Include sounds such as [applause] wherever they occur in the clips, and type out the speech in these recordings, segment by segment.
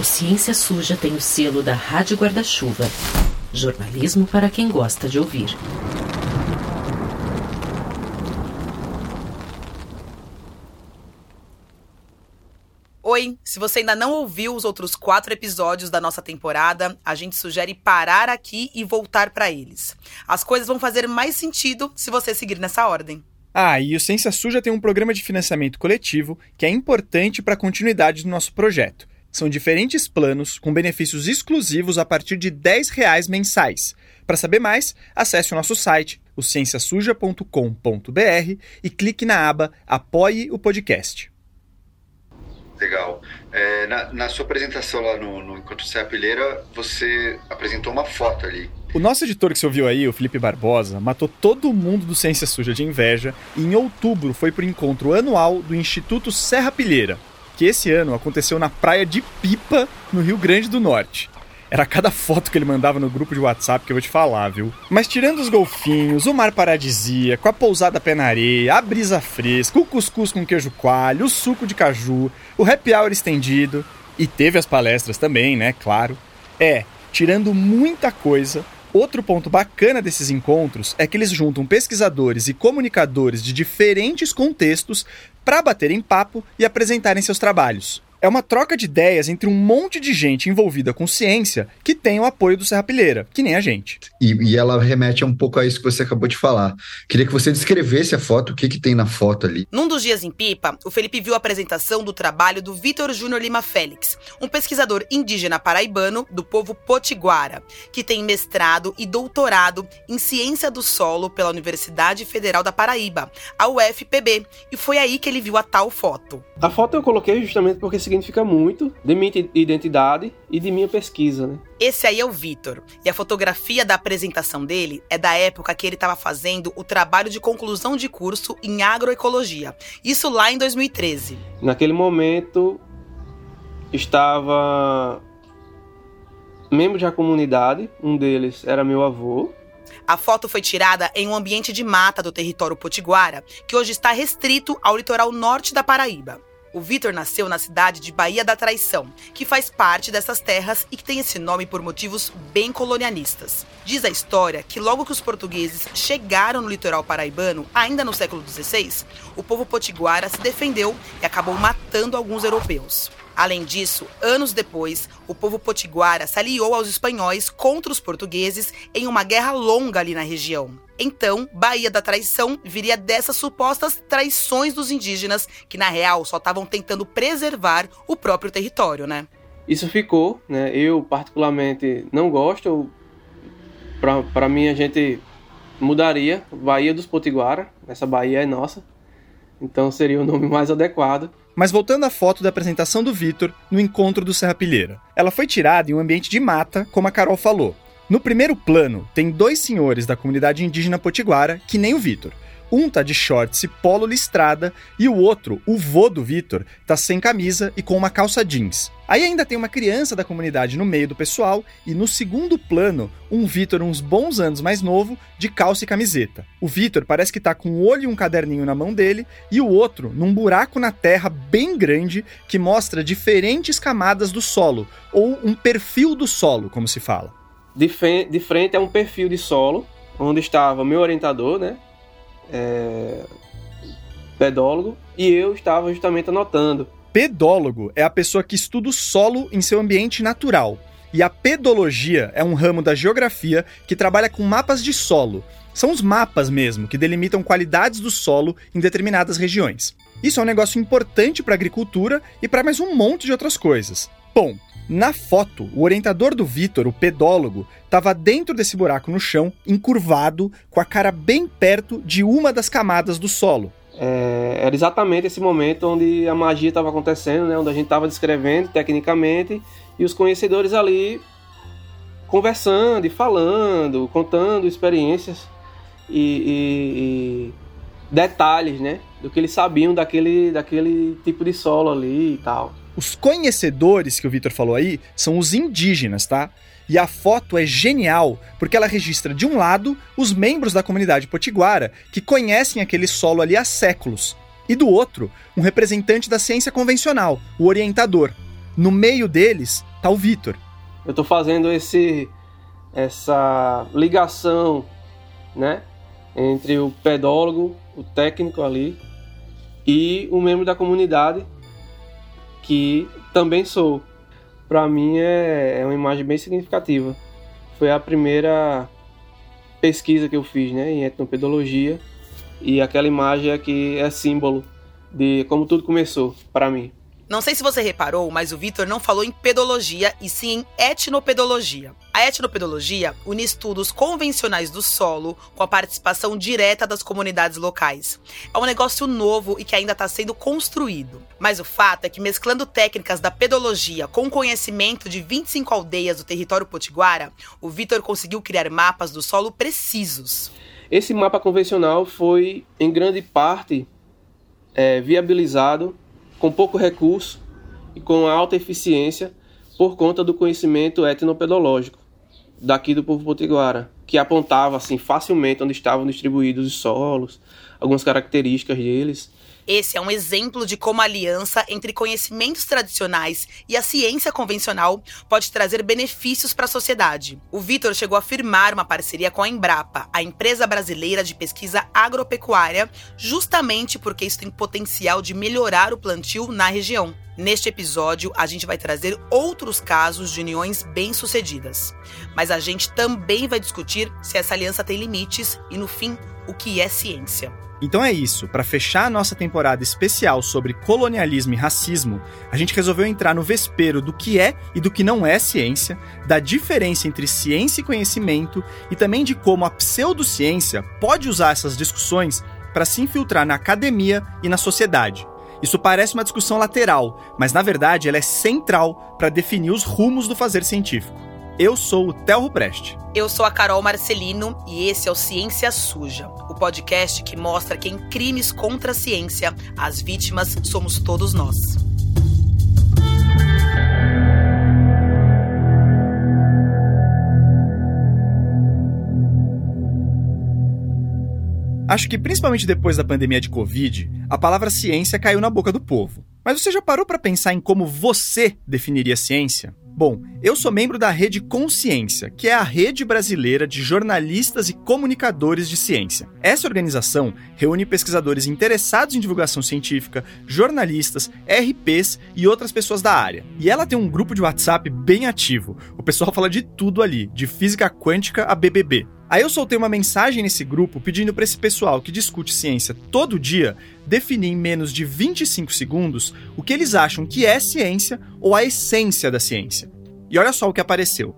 O Ciência Suja tem o selo da Rádio Guarda-Chuva. Jornalismo para quem gosta de ouvir. Oi, se você ainda não ouviu os outros quatro episódios da nossa temporada, a gente sugere parar aqui e voltar para eles. As coisas vão fazer mais sentido se você seguir nessa ordem. Ah, e o Ciência Suja tem um programa de financiamento coletivo que é importante para a continuidade do nosso projeto. São diferentes planos com benefícios exclusivos a partir de 10 reais mensais. Para saber mais, acesse o nosso site, o cienciasuja.com.br e clique na aba Apoie o Podcast. Legal. É, na, na, sua apresentação lá no, no Encontro Serrapilheira, você apresentou uma foto ali. O nosso editor que você ouviu aí, o Felipe Barbosa, matou todo mundo do Ciência Suja de inveja e em outubro foi para o encontro anual do Instituto Serra Pilheira, que esse ano aconteceu na praia de Pipa, no Rio Grande do Norte. Era cada foto que ele mandava no grupo de WhatsApp que eu vou te falar, viu? Mas tirando os golfinhos, o mar paradisíaco, a pousada pé na areia, a brisa fresca, o cuscuz com queijo coalho, o suco de caju, o happy hour estendido, e teve as palestras também, né? Claro. É, tirando muita coisa, Outro ponto bacana desses encontros é que eles juntam pesquisadores e comunicadores de diferentes contextos para baterem papo e apresentarem seus trabalhos. É uma troca de ideias entre um monte de gente envolvida com ciência que tem o apoio do Serrapilheira, que nem a gente. E, e, ela remete um pouco a isso que você acabou de falar. Queria que você descrevesse a foto, o que, que tem na foto ali. Num dos dias em Pipa, o Felipe viu a apresentação do trabalho do Vitor Júnior Lima Félix, um pesquisador indígena paraibano do povo potiguara, que tem mestrado e doutorado em ciência do solo pela Universidade Federal da Paraíba, a UFPB, e foi aí que ele viu a tal foto. A foto eu coloquei justamente porque significa muito de minha identidade e de minha pesquisa, né? Esse aí é o Vitor. E a fotografia da apresentação dele é da época que ele estava fazendo o trabalho de conclusão de curso em agroecologia. Isso lá em 2013. Naquele momento estava membro da comunidade, um deles era meu avô. A foto foi tirada em um ambiente de mata do território potiguara, que hoje está restrito ao litoral norte da Paraíba. O Vitor nasceu na cidade de Bahia da Traição, que faz parte dessas terras e que tem esse nome por motivos bem colonialistas. Diz a história que logo que os portugueses chegaram no litoral paraibano, ainda no século XVI, o povo potiguara se defendeu e acabou matando alguns europeus. Além disso, anos depois, o povo potiguara se aliou aos espanhóis contra os portugueses em uma guerra longa ali na região. Então, Bahia da Traição viria dessas supostas traições dos indígenas, que na real só estavam tentando preservar o próprio território, né? Isso ficou, né? Eu particularmente não gosto. Para mim, a gente mudaria Bahia dos Potiguara. Essa Bahia é nossa. Então seria o nome mais adequado. Mas voltando à foto da apresentação do Vitor no encontro do Serrapilheira. Ela foi tirada em um ambiente de mata, como a Carol falou. No primeiro plano, tem dois senhores da comunidade indígena potiguara, que nem o Vitor. Um tá de shorts e polo listrada, e o outro, o vô do Vitor, tá sem camisa e com uma calça jeans. Aí ainda tem uma criança da comunidade no meio do pessoal, e no segundo plano, um Vitor uns bons anos mais novo, de calça e camiseta. O Vitor parece que tá com um olho e um caderninho na mão dele, e o outro num buraco na terra bem grande que mostra diferentes camadas do solo, ou um perfil do solo, como se fala. De, de frente é um perfil de solo, onde estava meu orientador, né? É, pedólogo, e eu estava justamente anotando. Pedólogo é a pessoa que estuda o solo em seu ambiente natural. E a pedologia é um ramo da geografia que trabalha com mapas de solo. São os mapas mesmo que delimitam qualidades do solo em determinadas regiões. Isso é um negócio importante para a agricultura e para mais um monte de outras coisas. Bom, na foto, o orientador do Vitor, o pedólogo, estava dentro desse buraco no chão, encurvado, com a cara bem perto de uma das camadas do solo. É, era exatamente esse momento onde a magia estava acontecendo, né, onde a gente estava descrevendo tecnicamente e os conhecedores ali conversando e falando, contando experiências e, e, e detalhes, né, do que eles sabiam daquele, daquele tipo de solo ali e tal. Os conhecedores que o Vitor falou aí são os indígenas, tá? E a foto é genial porque ela registra, de um lado, os membros da comunidade potiguara que conhecem aquele solo ali há séculos, e do outro, um representante da ciência convencional, o orientador. No meio deles tá o Vitor. Eu estou fazendo esse essa ligação, né, entre o pedólogo, o técnico ali e o membro da comunidade que também sou. Para mim é, é uma imagem bem significativa. Foi a primeira pesquisa que eu fiz, né, em etnopedologia e aquela imagem aqui é símbolo de como tudo começou para mim. Não sei se você reparou, mas o Vitor não falou em pedologia e sim em etnopedologia. A etnopedologia une estudos convencionais do solo com a participação direta das comunidades locais. É um negócio novo e que ainda está sendo construído. Mas o fato é que, mesclando técnicas da pedologia com conhecimento de 25 aldeias do território potiguara, o Vitor conseguiu criar mapas do solo precisos. Esse mapa convencional foi, em grande parte, é, viabilizado com pouco recurso e com alta eficiência por conta do conhecimento etnopedológico daqui do povo potiguara, que apontava assim facilmente onde estavam distribuídos os solos, algumas características deles esse é um exemplo de como a aliança entre conhecimentos tradicionais e a ciência convencional pode trazer benefícios para a sociedade. O Vitor chegou a firmar uma parceria com a Embrapa, a empresa brasileira de pesquisa agropecuária, justamente porque isso tem potencial de melhorar o plantio na região. Neste episódio, a gente vai trazer outros casos de uniões bem-sucedidas. Mas a gente também vai discutir se essa aliança tem limites e, no fim, o que é ciência. Então é isso, para fechar a nossa temporada especial sobre colonialismo e racismo, a gente resolveu entrar no vespeiro do que é e do que não é ciência, da diferença entre ciência e conhecimento e também de como a pseudociência pode usar essas discussões para se infiltrar na academia e na sociedade. Isso parece uma discussão lateral, mas na verdade ela é central para definir os rumos do fazer científico. Eu sou o Telro Preste. Eu sou a Carol Marcelino e esse é o Ciência Suja, o podcast que mostra que em crimes contra a ciência, as vítimas somos todos nós. Acho que principalmente depois da pandemia de Covid, a palavra ciência caiu na boca do povo. Mas você já parou para pensar em como você definiria ciência? Bom, eu sou membro da Rede Consciência, que é a rede brasileira de jornalistas e comunicadores de ciência. Essa organização reúne pesquisadores interessados em divulgação científica, jornalistas, RPs e outras pessoas da área. E ela tem um grupo de WhatsApp bem ativo. O pessoal fala de tudo ali, de física quântica a BBB. Aí eu soltei uma mensagem nesse grupo pedindo para esse pessoal que discute ciência todo dia definir em menos de 25 segundos o que eles acham que é ciência ou a essência da ciência. E olha só o que apareceu.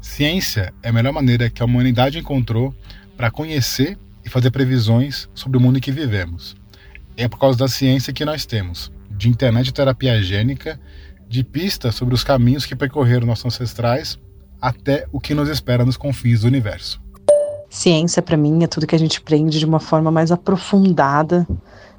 Ciência é a melhor maneira que a humanidade encontrou para conhecer e fazer previsões sobre o mundo em que vivemos. É por causa da ciência que nós temos, de internet de terapia gênica, de pistas sobre os caminhos que percorreram nossos ancestrais até o que nos espera nos confins do universo. Ciência, para mim, é tudo que a gente aprende de uma forma mais aprofundada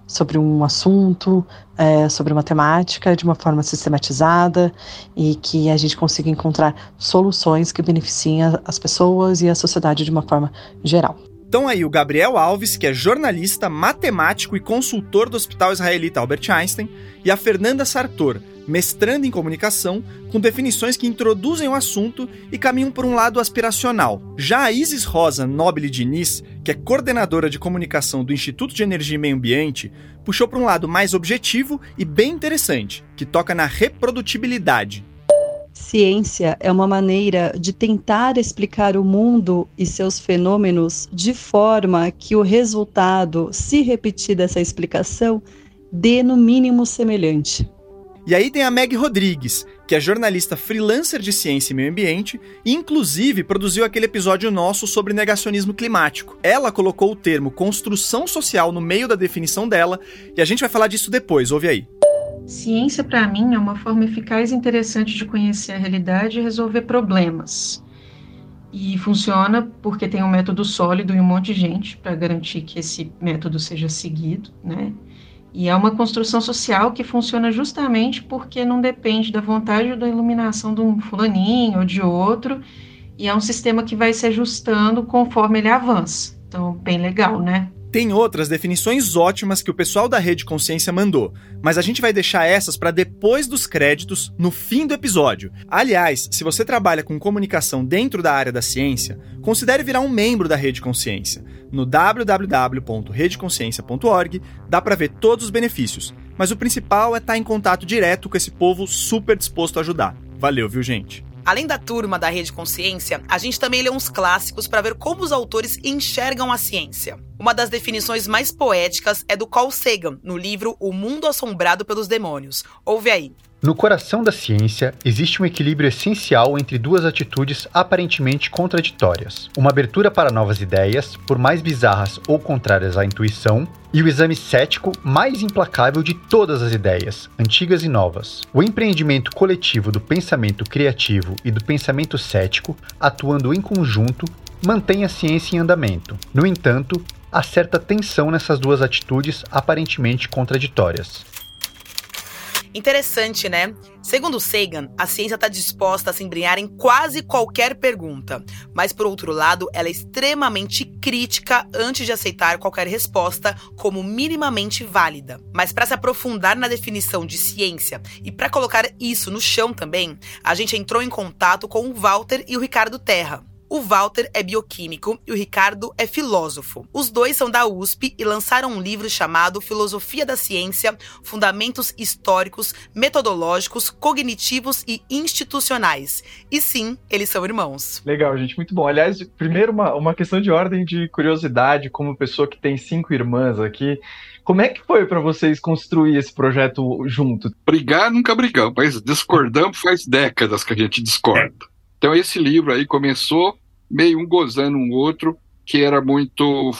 sobre um assunto, é, sobre uma temática, de uma forma sistematizada e que a gente consiga encontrar soluções que beneficiem as pessoas e a sociedade de uma forma geral. Então aí o Gabriel Alves, que é jornalista, matemático e consultor do Hospital Israelita Albert Einstein, e a Fernanda Sartor, mestrando em comunicação, com definições que introduzem o assunto e caminham por um lado aspiracional. Já a Isis Rosa Nobile Diniz, que é coordenadora de comunicação do Instituto de Energia e Meio Ambiente, puxou para um lado mais objetivo e bem interessante, que toca na reprodutibilidade. Ciência é uma maneira de tentar explicar o mundo e seus fenômenos de forma que o resultado, se repetir dessa explicação, dê no mínimo semelhante. E aí tem a Meg Rodrigues, que é jornalista freelancer de ciência e meio ambiente e inclusive produziu aquele episódio nosso sobre negacionismo climático. Ela colocou o termo construção social no meio da definição dela e a gente vai falar disso depois, ouve aí. Ciência, para mim, é uma forma eficaz e interessante de conhecer a realidade e resolver problemas. E funciona porque tem um método sólido e um monte de gente para garantir que esse método seja seguido, né? E é uma construção social que funciona justamente porque não depende da vontade ou da iluminação de um fulaninho ou de outro, e é um sistema que vai se ajustando conforme ele avança. Então, bem legal, né? Tem outras definições ótimas que o pessoal da Rede Consciência mandou, mas a gente vai deixar essas para depois dos créditos, no fim do episódio. Aliás, se você trabalha com comunicação dentro da área da ciência, considere virar um membro da Rede Consciência. No www.redeconsciência.org dá para ver todos os benefícios, mas o principal é estar tá em contato direto com esse povo super disposto a ajudar. Valeu, viu, gente? Além da turma da Rede Consciência, a gente também lê uns clássicos para ver como os autores enxergam a ciência. Uma das definições mais poéticas é do Carl Sagan, no livro O Mundo Assombrado pelos Demônios. Ouve aí. No coração da ciência, existe um equilíbrio essencial entre duas atitudes aparentemente contraditórias: uma abertura para novas ideias, por mais bizarras ou contrárias à intuição, e o exame cético mais implacável de todas as ideias, antigas e novas. O empreendimento coletivo do pensamento criativo e do pensamento cético, atuando em conjunto, mantém a ciência em andamento. No entanto, há certa tensão nessas duas atitudes aparentemente contraditórias. Interessante, né? Segundo Sagan, a ciência está disposta a se embrenhar em quase qualquer pergunta, mas por outro lado, ela é extremamente crítica antes de aceitar qualquer resposta como minimamente válida. Mas para se aprofundar na definição de ciência e para colocar isso no chão também, a gente entrou em contato com o Walter e o Ricardo Terra. O Walter é bioquímico e o Ricardo é filósofo. Os dois são da USP e lançaram um livro chamado Filosofia da Ciência: Fundamentos Históricos, Metodológicos, Cognitivos e Institucionais. E sim, eles são irmãos. Legal, gente, muito bom. Aliás, primeiro uma, uma questão de ordem de curiosidade, como pessoa que tem cinco irmãs aqui. Como é que foi para vocês construir esse projeto junto? Brigar nunca brigamos, mas discordamos faz décadas que a gente discorda. Então esse livro aí começou meio um gozando um outro, que era muito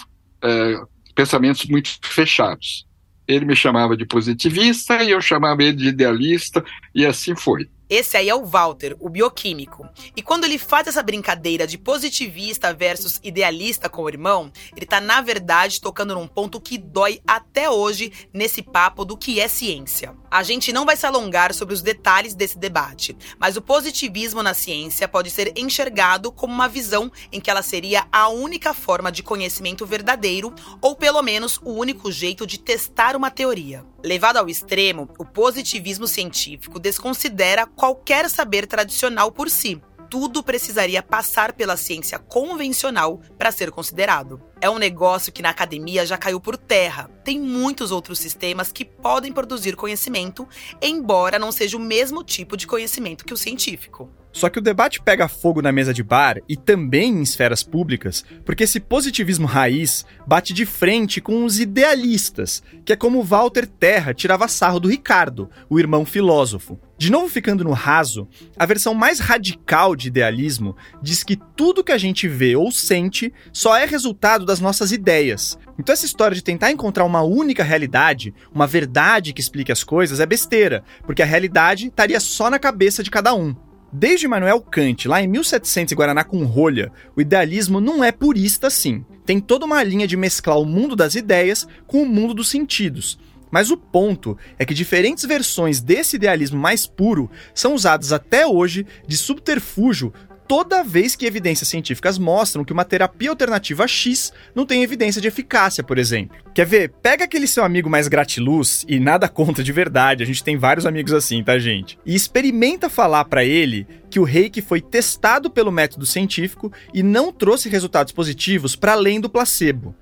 é, pensamentos muito fechados. Ele me chamava de positivista e eu chamava ele de idealista e assim foi. Esse aí é o Walter, o bioquímico. E quando ele faz essa brincadeira de positivista versus idealista com o irmão, ele tá na verdade tocando num ponto que dói até hoje nesse papo do que é ciência. A gente não vai se alongar sobre os detalhes desse debate, mas o positivismo na ciência pode ser enxergado como uma visão em que ela seria a única forma de conhecimento verdadeiro, ou pelo menos o único jeito de testar uma teoria. Levado ao extremo, o positivismo científico desconsidera qualquer saber tradicional por si. Tudo precisaria passar pela ciência convencional para ser considerado. É um negócio que na academia já caiu por terra. Tem muitos outros sistemas que podem produzir conhecimento, embora não seja o mesmo tipo de conhecimento que o científico. Só que o debate pega fogo na mesa de bar e também em esferas públicas, porque esse positivismo raiz bate de frente com os idealistas, que é como Walter Terra tirava sarro do Ricardo, o irmão filósofo. De novo ficando no raso, a versão mais radical de idealismo diz que tudo que a gente vê ou sente só é resultado das nossas ideias. Então essa história de tentar encontrar uma única realidade, uma verdade que explique as coisas é besteira, porque a realidade estaria só na cabeça de cada um. Desde Immanuel Kant, lá em 1700 e Guaraná com rolha, o idealismo não é purista assim. Tem toda uma linha de mesclar o mundo das ideias com o mundo dos sentidos. Mas o ponto é que diferentes versões desse idealismo mais puro são usadas até hoje de subterfúgio toda vez que evidências científicas mostram que uma terapia alternativa X não tem evidência de eficácia, por exemplo. Quer ver? Pega aquele seu amigo mais gratiluz e nada contra de verdade, a gente tem vários amigos assim, tá, gente? E experimenta falar para ele que o reiki foi testado pelo método científico e não trouxe resultados positivos para além do placebo.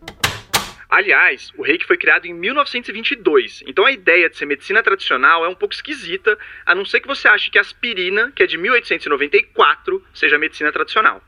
Aliás, o reiki foi criado em 1922, então a ideia de ser medicina tradicional é um pouco esquisita, a não ser que você ache que a aspirina, que é de 1894, seja medicina tradicional.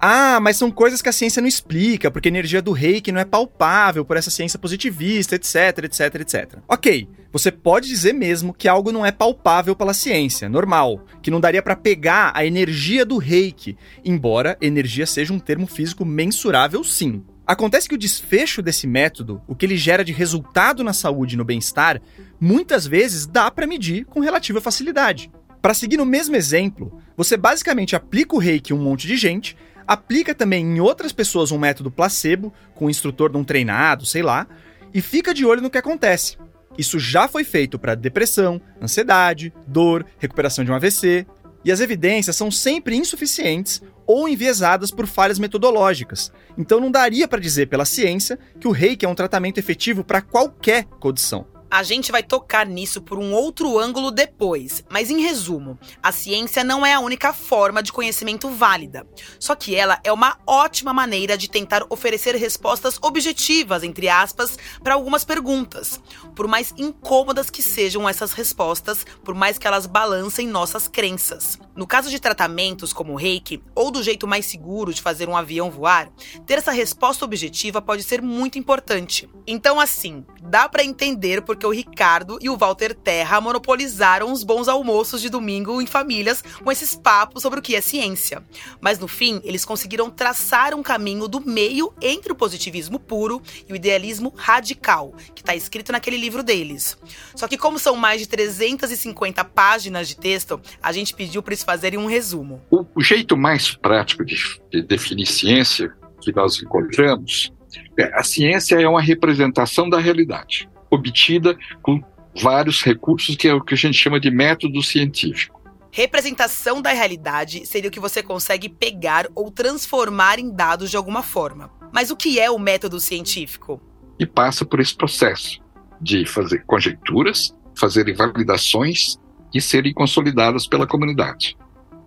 Ah, mas são coisas que a ciência não explica, porque a energia do reiki não é palpável por essa ciência positivista, etc, etc, etc. Ok, você pode dizer mesmo que algo não é palpável pela ciência, normal, que não daria para pegar a energia do reiki, embora energia seja um termo físico mensurável sim. Acontece que o desfecho desse método, o que ele gera de resultado na saúde e no bem-estar, muitas vezes dá para medir com relativa facilidade. Para seguir no mesmo exemplo, você basicamente aplica o reiki em um monte de gente, aplica também em outras pessoas um método placebo, com o instrutor de um treinado, sei lá, e fica de olho no que acontece. Isso já foi feito para depressão, ansiedade, dor, recuperação de um AVC. E as evidências são sempre insuficientes ou enviesadas por falhas metodológicas. Então não daria para dizer pela ciência que o reiki é um tratamento efetivo para qualquer condição. A gente vai tocar nisso por um outro ângulo depois, mas em resumo, a ciência não é a única forma de conhecimento válida. Só que ela é uma ótima maneira de tentar oferecer respostas objetivas, entre aspas, para algumas perguntas. Por mais incômodas que sejam essas respostas, por mais que elas balancem nossas crenças. No caso de tratamentos como o reiki, ou do jeito mais seguro de fazer um avião voar, ter essa resposta objetiva pode ser muito importante. Então, assim, dá para entender porque o Ricardo e o Walter Terra monopolizaram os bons almoços de domingo em famílias com esses papos sobre o que é ciência. Mas no fim, eles conseguiram traçar um caminho do meio entre o positivismo puro e o idealismo radical, que está escrito naquele livro deles. Só que, como são mais de 350 páginas de texto, a gente pediu para eles fazerem um resumo. O, o jeito mais prático de, de definir ciência que nós encontramos é, a ciência é uma representação da realidade obtida com vários recursos, que é o que a gente chama de método científico. Representação da realidade seria o que você consegue pegar ou transformar em dados de alguma forma. Mas o que é o método científico? E passa por esse processo de fazer conjecturas, fazer validações e serem consolidadas pela comunidade.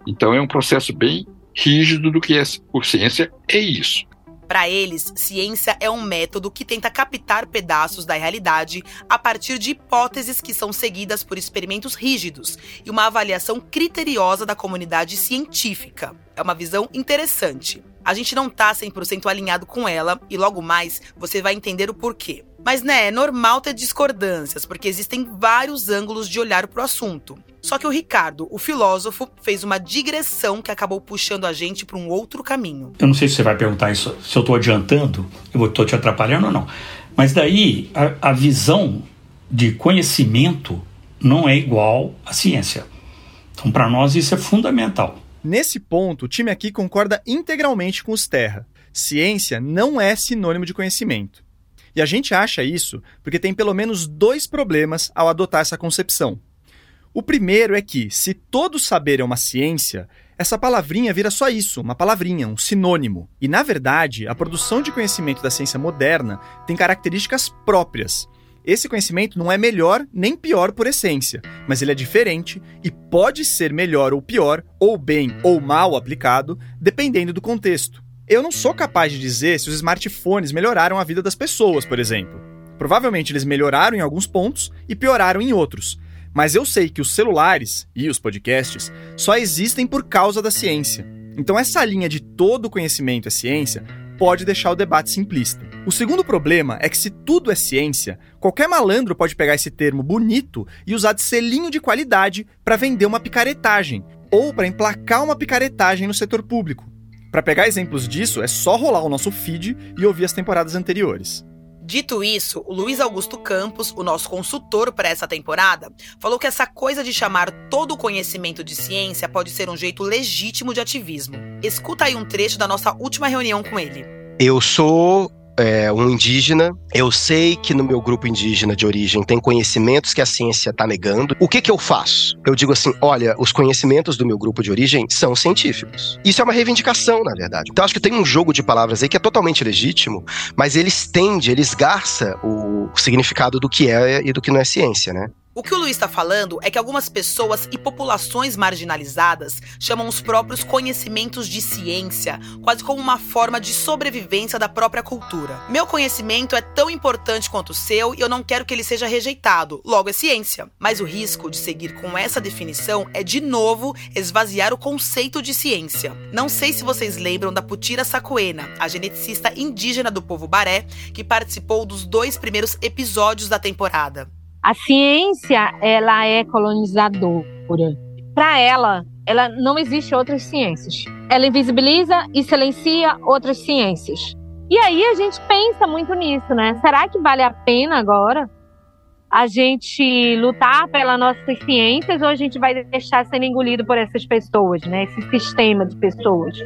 Então é um processo bem rígido do que é por ciência é isso. Para eles, ciência é um método que tenta captar pedaços da realidade a partir de hipóteses que são seguidas por experimentos rígidos e uma avaliação criteriosa da comunidade científica. É uma visão interessante. A gente não tá 100% alinhado com ela e logo mais você vai entender o porquê. Mas né, é normal ter discordâncias, porque existem vários ângulos de olhar para o assunto. Só que o Ricardo, o filósofo, fez uma digressão que acabou puxando a gente para um outro caminho. Eu não sei se você vai perguntar isso, se eu estou adiantando, eu estou te atrapalhando ou não. Mas daí a, a visão de conhecimento não é igual à ciência. Então, para nós, isso é fundamental. Nesse ponto, o time aqui concorda integralmente com os Terra. Ciência não é sinônimo de conhecimento. E a gente acha isso porque tem pelo menos dois problemas ao adotar essa concepção. O primeiro é que, se todo saber é uma ciência, essa palavrinha vira só isso, uma palavrinha, um sinônimo. E, na verdade, a produção de conhecimento da ciência moderna tem características próprias. Esse conhecimento não é melhor nem pior por essência, mas ele é diferente e pode ser melhor ou pior, ou bem ou mal aplicado, dependendo do contexto. Eu não sou capaz de dizer se os smartphones melhoraram a vida das pessoas, por exemplo. Provavelmente eles melhoraram em alguns pontos e pioraram em outros. Mas eu sei que os celulares e os podcasts só existem por causa da ciência. Então essa linha de todo conhecimento é ciência pode deixar o debate simplista. O segundo problema é que se tudo é ciência, qualquer malandro pode pegar esse termo bonito e usar de selinho de qualidade para vender uma picaretagem ou para emplacar uma picaretagem no setor público. Para pegar exemplos disso, é só rolar o nosso feed e ouvir as temporadas anteriores. Dito isso, o Luiz Augusto Campos, o nosso consultor para essa temporada, falou que essa coisa de chamar todo o conhecimento de ciência pode ser um jeito legítimo de ativismo. Escuta aí um trecho da nossa última reunião com ele. Eu sou é, um indígena, eu sei que no meu grupo indígena de origem tem conhecimentos que a ciência está negando. O que que eu faço? Eu digo assim: olha, os conhecimentos do meu grupo de origem são científicos. Isso é uma reivindicação, na verdade. Então acho que tem um jogo de palavras aí que é totalmente legítimo, mas ele estende, ele esgarça o significado do que é e do que não é ciência, né? O que o Luiz está falando é que algumas pessoas e populações marginalizadas chamam os próprios conhecimentos de ciência, quase como uma forma de sobrevivência da própria cultura. Meu conhecimento é tão importante quanto o seu e eu não quero que ele seja rejeitado, logo é ciência. Mas o risco de seguir com essa definição é, de novo, esvaziar o conceito de ciência. Não sei se vocês lembram da Putira Sacoena, a geneticista indígena do povo Baré, que participou dos dois primeiros episódios da temporada. A ciência, ela é colonizadora. Para ela, ela não existe outras ciências. Ela invisibiliza e silencia outras ciências. E aí a gente pensa muito nisso, né? Será que vale a pena agora a gente lutar pelas nossas ciências ou a gente vai deixar sendo engolido por essas pessoas, né? Esse sistema de pessoas.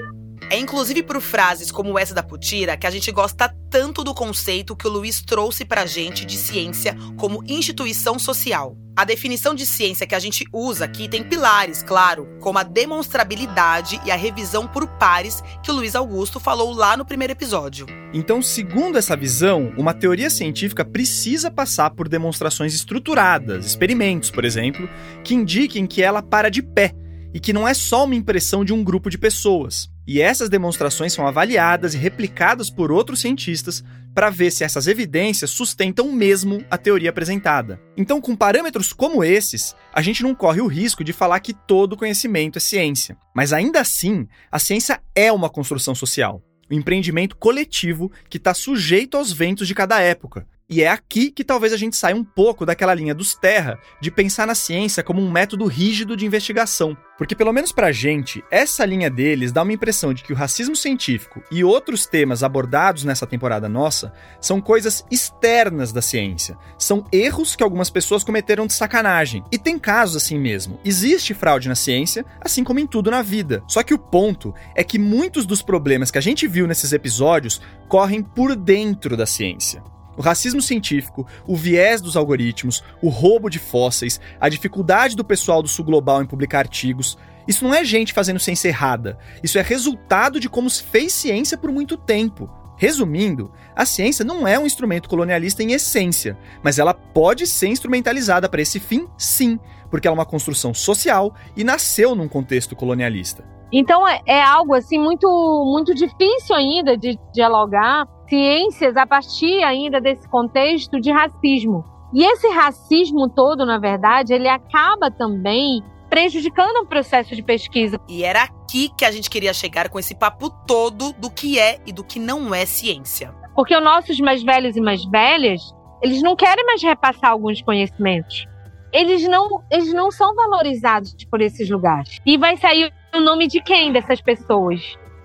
É inclusive por frases como essa da Putira que a gente gosta tanto do conceito que o Luiz trouxe pra gente de ciência como instituição social. A definição de ciência que a gente usa aqui tem pilares, claro, como a demonstrabilidade e a revisão por pares que o Luiz Augusto falou lá no primeiro episódio. Então, segundo essa visão, uma teoria científica precisa passar por demonstrações estruturadas, experimentos, por exemplo, que indiquem que ela para de pé e que não é só uma impressão de um grupo de pessoas. E essas demonstrações são avaliadas e replicadas por outros cientistas para ver se essas evidências sustentam mesmo a teoria apresentada. Então, com parâmetros como esses, a gente não corre o risco de falar que todo conhecimento é ciência. Mas ainda assim, a ciência é uma construção social, um empreendimento coletivo que está sujeito aos ventos de cada época, e é aqui que talvez a gente saia um pouco daquela linha dos terra de pensar na ciência como um método rígido de investigação. Porque, pelo menos pra gente, essa linha deles dá uma impressão de que o racismo científico e outros temas abordados nessa temporada nossa são coisas externas da ciência. São erros que algumas pessoas cometeram de sacanagem. E tem casos assim mesmo. Existe fraude na ciência, assim como em tudo na vida. Só que o ponto é que muitos dos problemas que a gente viu nesses episódios correm por dentro da ciência. O racismo científico, o viés dos algoritmos, o roubo de fósseis, a dificuldade do pessoal do sul global em publicar artigos. Isso não é gente fazendo ciência errada. Isso é resultado de como se fez ciência por muito tempo. Resumindo, a ciência não é um instrumento colonialista em essência, mas ela pode ser instrumentalizada para esse fim, sim, porque ela é uma construção social e nasceu num contexto colonialista. Então é, é algo assim muito muito difícil ainda de dialogar ciências a partir ainda desse contexto de racismo. E esse racismo todo, na verdade, ele acaba também prejudicando o processo de pesquisa. E era aqui que a gente queria chegar com esse papo todo do que é e do que não é ciência. Porque os nossos mais velhos e mais velhas, eles não querem mais repassar alguns conhecimentos. Eles não, eles não são valorizados por esses lugares. E vai sair o nome de quem dessas pessoas?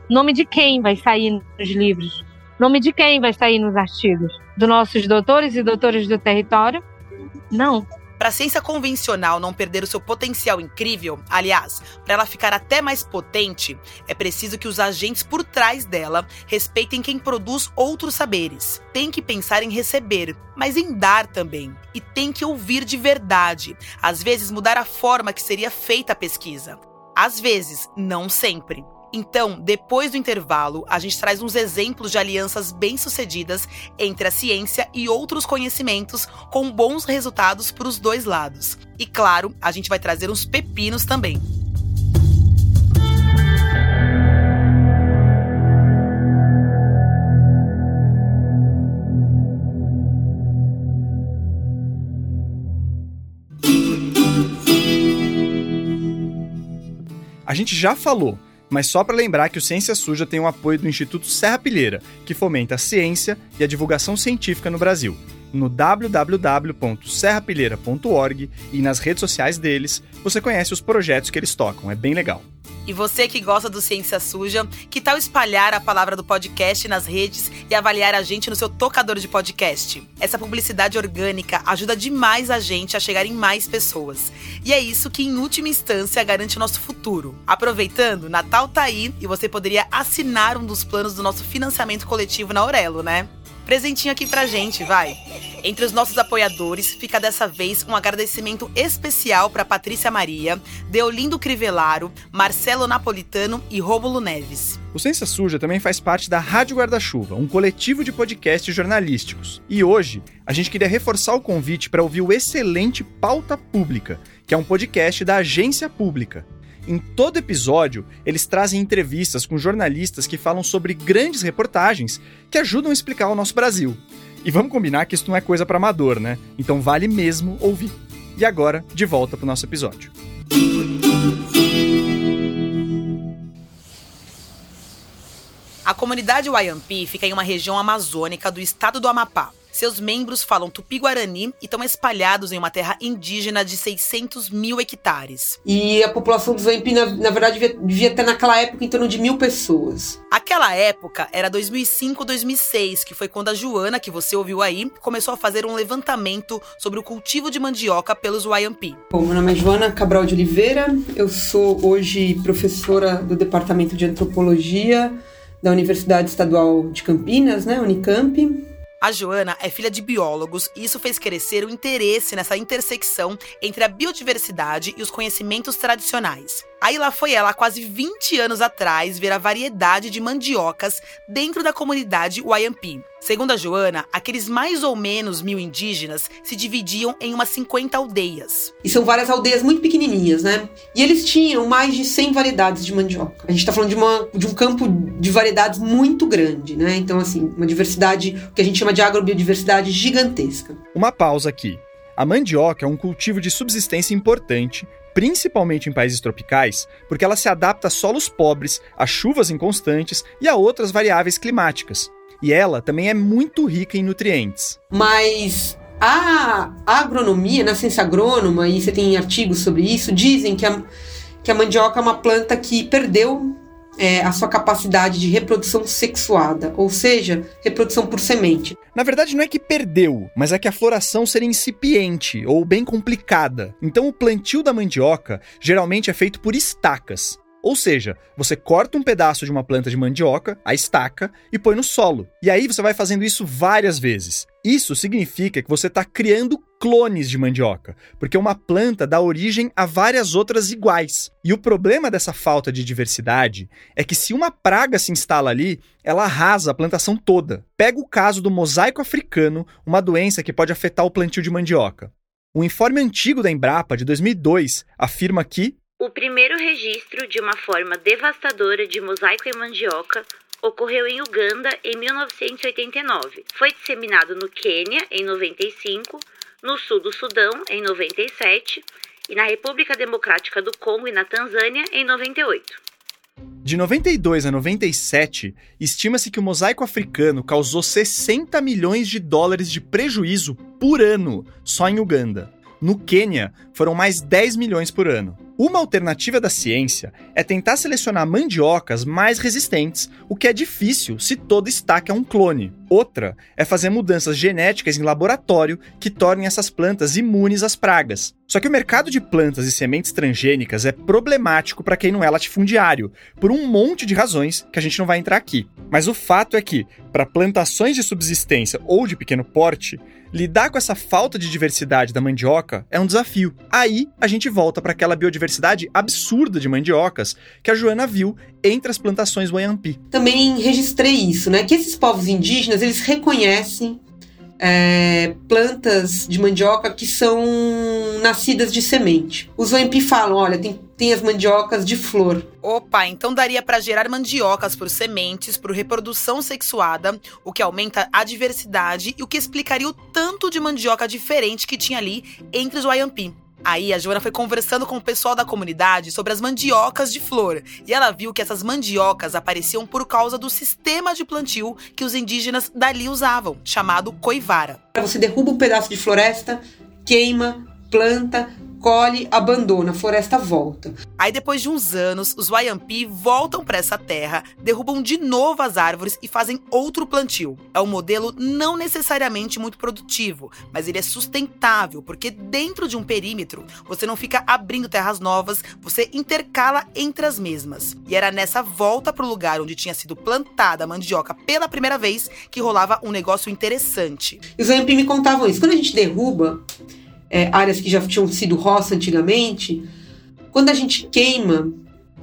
Nome de quem vai sair nos livros? Nome de quem vai sair nos artigos? Dos nossos doutores e doutores do território? Não. Para a ciência convencional não perder o seu potencial incrível, aliás, para ela ficar até mais potente, é preciso que os agentes por trás dela respeitem quem produz outros saberes. Tem que pensar em receber, mas em dar também. E tem que ouvir de verdade, às vezes mudar a forma que seria feita a pesquisa. Às vezes, não sempre. Então, depois do intervalo, a gente traz uns exemplos de alianças bem-sucedidas entre a ciência e outros conhecimentos com bons resultados para os dois lados. E claro, a gente vai trazer uns pepinos também. A gente já falou mas só para lembrar que o Ciência Suja tem o apoio do Instituto Serra Pilheira, que fomenta a ciência e a divulgação científica no Brasil. No www.serrapilheira.org e nas redes sociais deles, você conhece os projetos que eles tocam, é bem legal. E você que gosta do Ciência Suja, que tal espalhar a palavra do podcast nas redes e avaliar a gente no seu tocador de podcast? Essa publicidade orgânica ajuda demais a gente a chegar em mais pessoas. E é isso que, em última instância, garante o nosso futuro. Aproveitando, Natal tá aí e você poderia assinar um dos planos do nosso financiamento coletivo na Aurelo, né? Presentinho aqui pra gente, vai. Entre os nossos apoiadores, fica dessa vez um agradecimento especial para Patrícia Maria, Deolindo Crivellaro, Marcelo Napolitano e Rômulo Neves. O Ciência Suja também faz parte da Rádio Guarda-Chuva, um coletivo de podcasts jornalísticos. E hoje, a gente queria reforçar o convite para ouvir o excelente Pauta Pública, que é um podcast da Agência Pública. Em todo episódio, eles trazem entrevistas com jornalistas que falam sobre grandes reportagens que ajudam a explicar o nosso Brasil. E vamos combinar que isso não é coisa para amador, né? Então vale mesmo ouvir. E agora, de volta pro nosso episódio. A comunidade Wayampi fica em uma região amazônica do estado do Amapá. Seus membros falam tupi-guarani e estão espalhados em uma terra indígena de 600 mil hectares. E a população dos Wayampi, na, na verdade, devia, devia ter naquela época em torno de mil pessoas. Aquela época era 2005-2006, que foi quando a Joana, que você ouviu aí, começou a fazer um levantamento sobre o cultivo de mandioca pelos Wayampi. Bom, meu nome é Joana Cabral de Oliveira, eu sou hoje professora do Departamento de Antropologia da Universidade Estadual de Campinas, né, Unicamp. A Joana é filha de biólogos e isso fez crescer o interesse nessa intersecção entre a biodiversidade e os conhecimentos tradicionais. Aí lá foi ela, quase 20 anos atrás, ver a variedade de mandiocas dentro da comunidade Wayampi. Segundo a Joana, aqueles mais ou menos mil indígenas se dividiam em umas 50 aldeias. E são várias aldeias muito pequenininhas, né? E eles tinham mais de 100 variedades de mandioca. A gente está falando de, uma, de um campo de variedades muito grande, né? Então, assim, uma diversidade, o que a gente chama de agrobiodiversidade gigantesca. Uma pausa aqui. A mandioca é um cultivo de subsistência importante principalmente em países tropicais, porque ela se adapta a solos pobres, a chuvas inconstantes e a outras variáveis climáticas. E ela também é muito rica em nutrientes. Mas a, agronomia, na ciência agrônoma, e você tem artigos sobre isso, dizem que a, que a mandioca é uma planta que perdeu é, a sua capacidade de reprodução sexuada, ou seja, reprodução por semente. Na verdade, não é que perdeu, mas é que a floração seria incipiente ou bem complicada. Então, o plantio da mandioca geralmente é feito por estacas. Ou seja, você corta um pedaço de uma planta de mandioca, a estaca, e põe no solo. E aí você vai fazendo isso várias vezes. Isso significa que você está criando clones de mandioca, porque uma planta dá origem a várias outras iguais. E o problema dessa falta de diversidade é que se uma praga se instala ali, ela arrasa a plantação toda. Pega o caso do mosaico africano, uma doença que pode afetar o plantio de mandioca. Um informe antigo da Embrapa, de 2002, afirma que o primeiro registro de uma forma devastadora de mosaico em mandioca ocorreu em Uganda em 1989. Foi disseminado no Quênia em 95, no sul do Sudão em 97 e na República Democrática do Congo e na Tanzânia em 98. De 92 a 97, estima-se que o mosaico africano causou 60 milhões de dólares de prejuízo por ano só em Uganda. No Quênia, foram mais 10 milhões por ano. Uma alternativa da ciência é tentar selecionar mandiocas mais resistentes, o que é difícil se toda estaca é um clone. Outra é fazer mudanças genéticas em laboratório que tornem essas plantas imunes às pragas. Só que o mercado de plantas e sementes transgênicas é problemático para quem não é latifundiário, por um monte de razões que a gente não vai entrar aqui. Mas o fato é que, para plantações de subsistência ou de pequeno porte, lidar com essa falta de diversidade da mandioca é um desafio. Aí a gente volta para aquela biodiversidade absurda de mandiocas que a Joana viu entre as plantações Wayampi. Também registrei isso, né? Que esses povos indígenas eles reconhecem é, plantas de mandioca que são nascidas de semente. Os OMP falam, olha, tem, tem as mandiocas de flor. Opa, então daria para gerar mandiocas por sementes, por reprodução sexuada, o que aumenta a diversidade e o que explicaria o tanto de mandioca diferente que tinha ali entre os Wayampi. Aí a Joana foi conversando com o pessoal da comunidade sobre as mandiocas de flor e ela viu que essas mandiocas apareciam por causa do sistema de plantio que os indígenas dali usavam, chamado coivara. Você derruba um pedaço de floresta, queima, planta, colhe, abandona, a floresta volta. Aí depois de uns anos, os Wayampi voltam para essa terra, derrubam de novo as árvores e fazem outro plantio. É um modelo não necessariamente muito produtivo, mas ele é sustentável, porque dentro de um perímetro, você não fica abrindo terras novas, você intercala entre as mesmas. E era nessa volta para o lugar onde tinha sido plantada a mandioca pela primeira vez que rolava um negócio interessante. E os Wayampi me contavam isso. Quando a gente derruba é, áreas que já tinham sido roça antigamente, quando a gente queima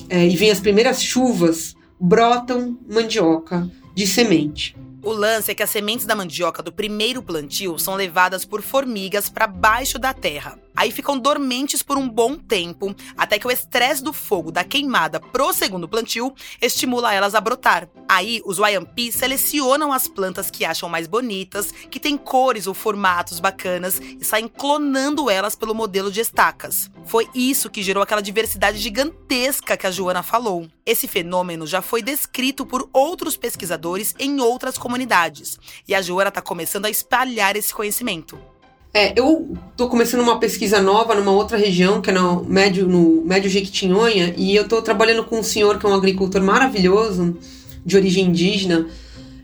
é, e vem as primeiras chuvas, brotam mandioca de semente. O lance é que as sementes da mandioca do primeiro plantio são levadas por formigas para baixo da terra. Aí ficam dormentes por um bom tempo, até que o estresse do fogo da queimada pro segundo plantio estimula elas a brotar. Aí os YMP selecionam as plantas que acham mais bonitas, que têm cores ou formatos bacanas e saem clonando elas pelo modelo de estacas. Foi isso que gerou aquela diversidade gigantesca que a Joana falou. Esse fenômeno já foi descrito por outros pesquisadores em outras comunidades, e a Joana está começando a espalhar esse conhecimento. É, eu estou começando uma pesquisa nova numa outra região, que é no Médio, no Médio Jequitinhonha, e eu estou trabalhando com um senhor que é um agricultor maravilhoso, de origem indígena,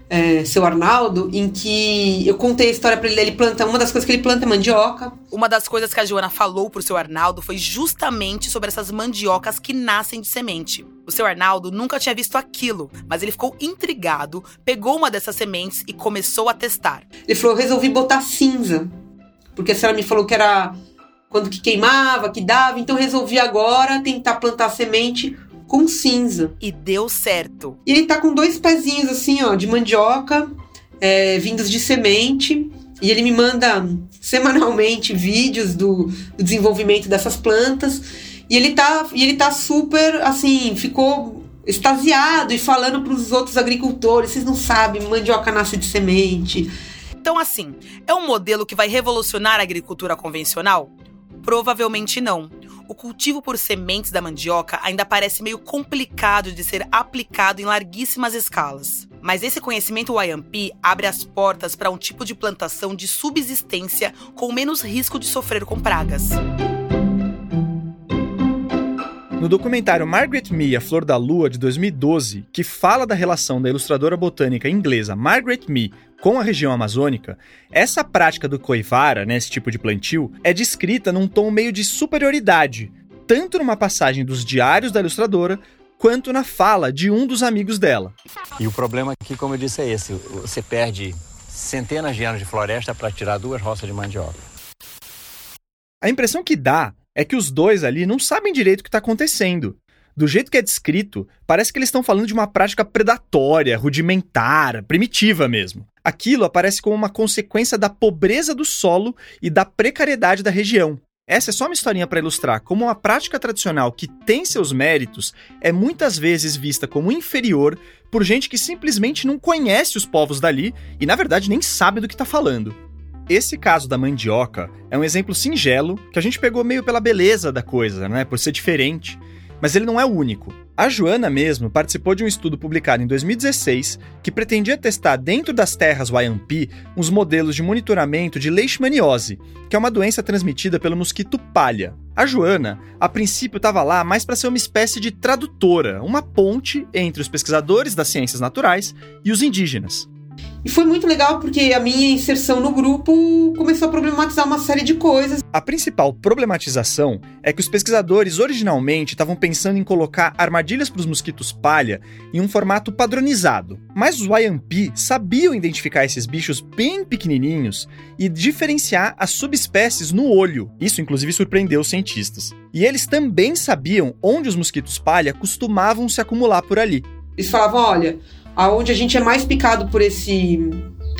é, seu Arnaldo, em que eu contei a história para ele. Ele planta, uma das coisas que ele planta é mandioca. Uma das coisas que a Joana falou pro seu Arnaldo foi justamente sobre essas mandiocas que nascem de semente. O seu Arnaldo nunca tinha visto aquilo, mas ele ficou intrigado, pegou uma dessas sementes e começou a testar. Ele falou: eu resolvi botar cinza. Porque a senhora me falou que era quando que queimava, que dava, então resolvi agora tentar plantar semente com cinza. E deu certo. E ele tá com dois pezinhos assim, ó, de mandioca, é, vindos de semente. E ele me manda semanalmente vídeos do, do desenvolvimento dessas plantas. E ele tá, e ele tá super, assim, ficou extasiado e falando para os outros agricultores: vocês não sabem, mandioca nasce de semente. Então, assim, é um modelo que vai revolucionar a agricultura convencional? Provavelmente não o cultivo por sementes da mandioca ainda parece meio complicado de ser aplicado em larguíssimas escalas. Mas esse conhecimento YMP abre as portas para um tipo de plantação de subsistência com menos risco de sofrer com pragas. No documentário Margaret Me, A Flor da Lua, de 2012, que fala da relação da ilustradora botânica inglesa Margaret Me com a região amazônica, essa prática do coivara, né, esse tipo de plantio, é descrita num tom meio de superioridade, tanto numa passagem dos diários da ilustradora, quanto na fala de um dos amigos dela. E o problema aqui, como eu disse, é esse: você perde centenas de anos de floresta para tirar duas roças de mandioca. A impressão que dá é que os dois ali não sabem direito o que está acontecendo. Do jeito que é descrito, parece que eles estão falando de uma prática predatória, rudimentar, primitiva mesmo. Aquilo aparece como uma consequência da pobreza do solo e da precariedade da região. Essa é só uma historinha para ilustrar como uma prática tradicional que tem seus méritos é muitas vezes vista como inferior por gente que simplesmente não conhece os povos dali e, na verdade, nem sabe do que está falando. Esse caso da mandioca é um exemplo singelo que a gente pegou meio pela beleza da coisa, né? Por ser diferente. Mas ele não é o único. A Joana mesmo participou de um estudo publicado em 2016 que pretendia testar dentro das terras YMP uns modelos de monitoramento de leishmaniose, que é uma doença transmitida pelo mosquito palha. A Joana, a princípio, estava lá mais para ser uma espécie de tradutora, uma ponte entre os pesquisadores das ciências naturais e os indígenas. E foi muito legal porque a minha inserção no grupo começou a problematizar uma série de coisas. A principal problematização é que os pesquisadores originalmente estavam pensando em colocar armadilhas para os mosquitos palha em um formato padronizado. Mas os YMP sabiam identificar esses bichos bem pequenininhos e diferenciar as subespécies no olho. Isso, inclusive, surpreendeu os cientistas. E eles também sabiam onde os mosquitos palha costumavam se acumular por ali. Eles falavam: olha aonde a gente é mais picado por esse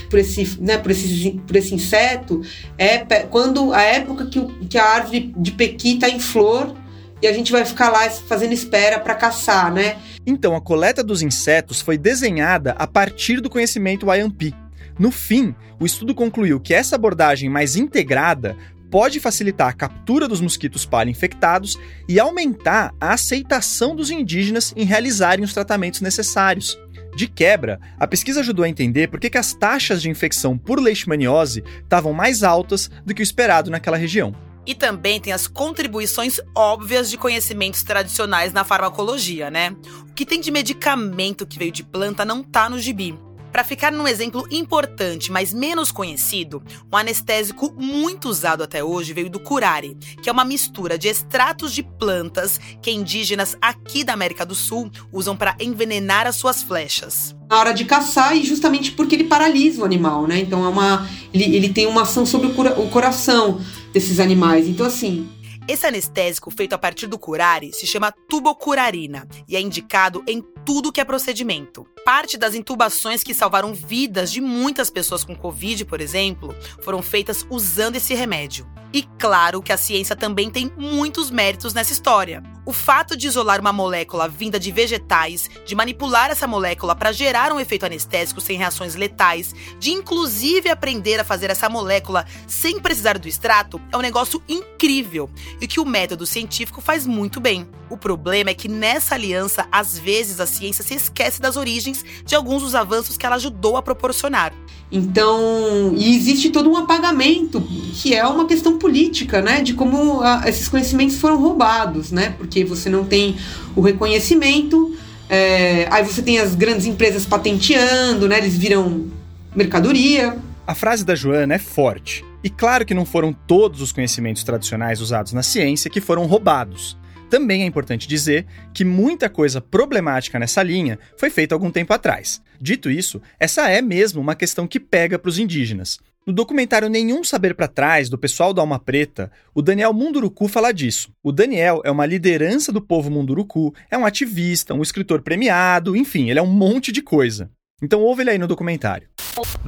por esse, né, por esse, por esse inseto é quando a época que, que a árvore de pequi está em flor e a gente vai ficar lá fazendo espera para caçar, né? Então, a coleta dos insetos foi desenhada a partir do conhecimento YMP. No fim, o estudo concluiu que essa abordagem mais integrada pode facilitar a captura dos mosquitos palha infectados e aumentar a aceitação dos indígenas em realizarem os tratamentos necessários. De quebra, a pesquisa ajudou a entender por que, as taxas de infecção por leishmaniose estavam mais altas do que o esperado naquela região. E também tem as contribuições óbvias de conhecimentos tradicionais na farmacologia, né? O que tem de medicamento que veio de planta não tá no gibi. Para ficar num exemplo importante, mas menos conhecido, um anestésico muito usado até hoje veio do curare, que é uma mistura de extratos de plantas que indígenas aqui da América do Sul usam para envenenar as suas flechas. Na hora de caçar, e justamente porque ele paralisa o animal, né? Então é uma, ele, ele tem uma ação sobre o, cura, o coração desses animais. Então, assim, esse anestésico feito a partir do curare se chama tubocurarina e é indicado em tudo que é procedimento. Parte das intubações que salvaram vidas de muitas pessoas com Covid, por exemplo, foram feitas usando esse remédio. E claro que a ciência também tem muitos méritos nessa história. O fato de isolar uma molécula vinda de vegetais, de manipular essa molécula para gerar um efeito anestésico sem reações letais, de inclusive aprender a fazer essa molécula sem precisar do extrato, é um negócio incrível e que o método científico faz muito bem. O problema é que nessa aliança, às vezes a ciência se esquece das origens de alguns dos avanços que ela ajudou a proporcionar. Então, e existe todo um apagamento, que é uma questão política, né, de como a, esses conhecimentos foram roubados, né, porque você não tem o reconhecimento, é, aí você tem as grandes empresas patenteando, né, eles viram mercadoria. A frase da Joana é forte. E claro que não foram todos os conhecimentos tradicionais usados na ciência que foram roubados. Também é importante dizer que muita coisa problemática nessa linha foi feita algum tempo atrás. Dito isso, essa é mesmo uma questão que pega para os indígenas. No documentário Nenhum Saber para Trás, do pessoal da Alma Preta, o Daniel Munduruku fala disso. O Daniel é uma liderança do povo Munduruku, é um ativista, um escritor premiado, enfim, ele é um monte de coisa. Então ouve ele aí no documentário.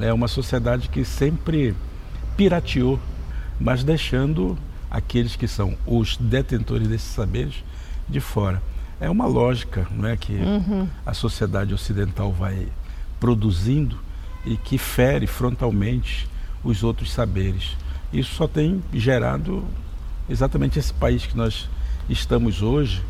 É uma sociedade que sempre pirateou, mas deixando aqueles que são os detentores desses saberes de fora. É uma lógica não é, que uhum. a sociedade ocidental vai produzindo e que fere frontalmente os outros saberes. Isso só tem gerado exatamente esse país que nós estamos hoje,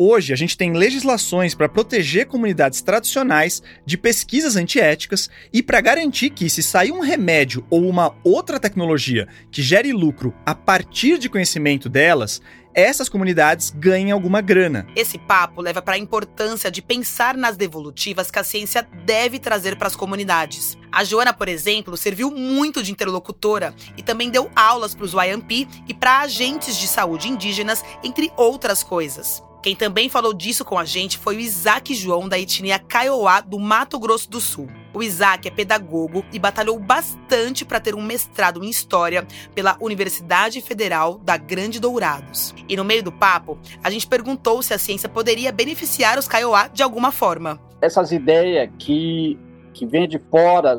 Hoje, a gente tem legislações para proteger comunidades tradicionais de pesquisas antiéticas e para garantir que, se sair um remédio ou uma outra tecnologia que gere lucro a partir de conhecimento delas, essas comunidades ganhem alguma grana. Esse papo leva para a importância de pensar nas devolutivas que a ciência deve trazer para as comunidades. A Joana, por exemplo, serviu muito de interlocutora e também deu aulas para os YMP e para agentes de saúde indígenas, entre outras coisas. Quem também falou disso com a gente foi o Isaac João, da etnia Kaiowá, do Mato Grosso do Sul. O Isaac é pedagogo e batalhou bastante para ter um mestrado em História pela Universidade Federal da Grande Dourados. E no meio do papo, a gente perguntou se a ciência poderia beneficiar os Kaiowá de alguma forma. Essas ideias que, que vêm de fora,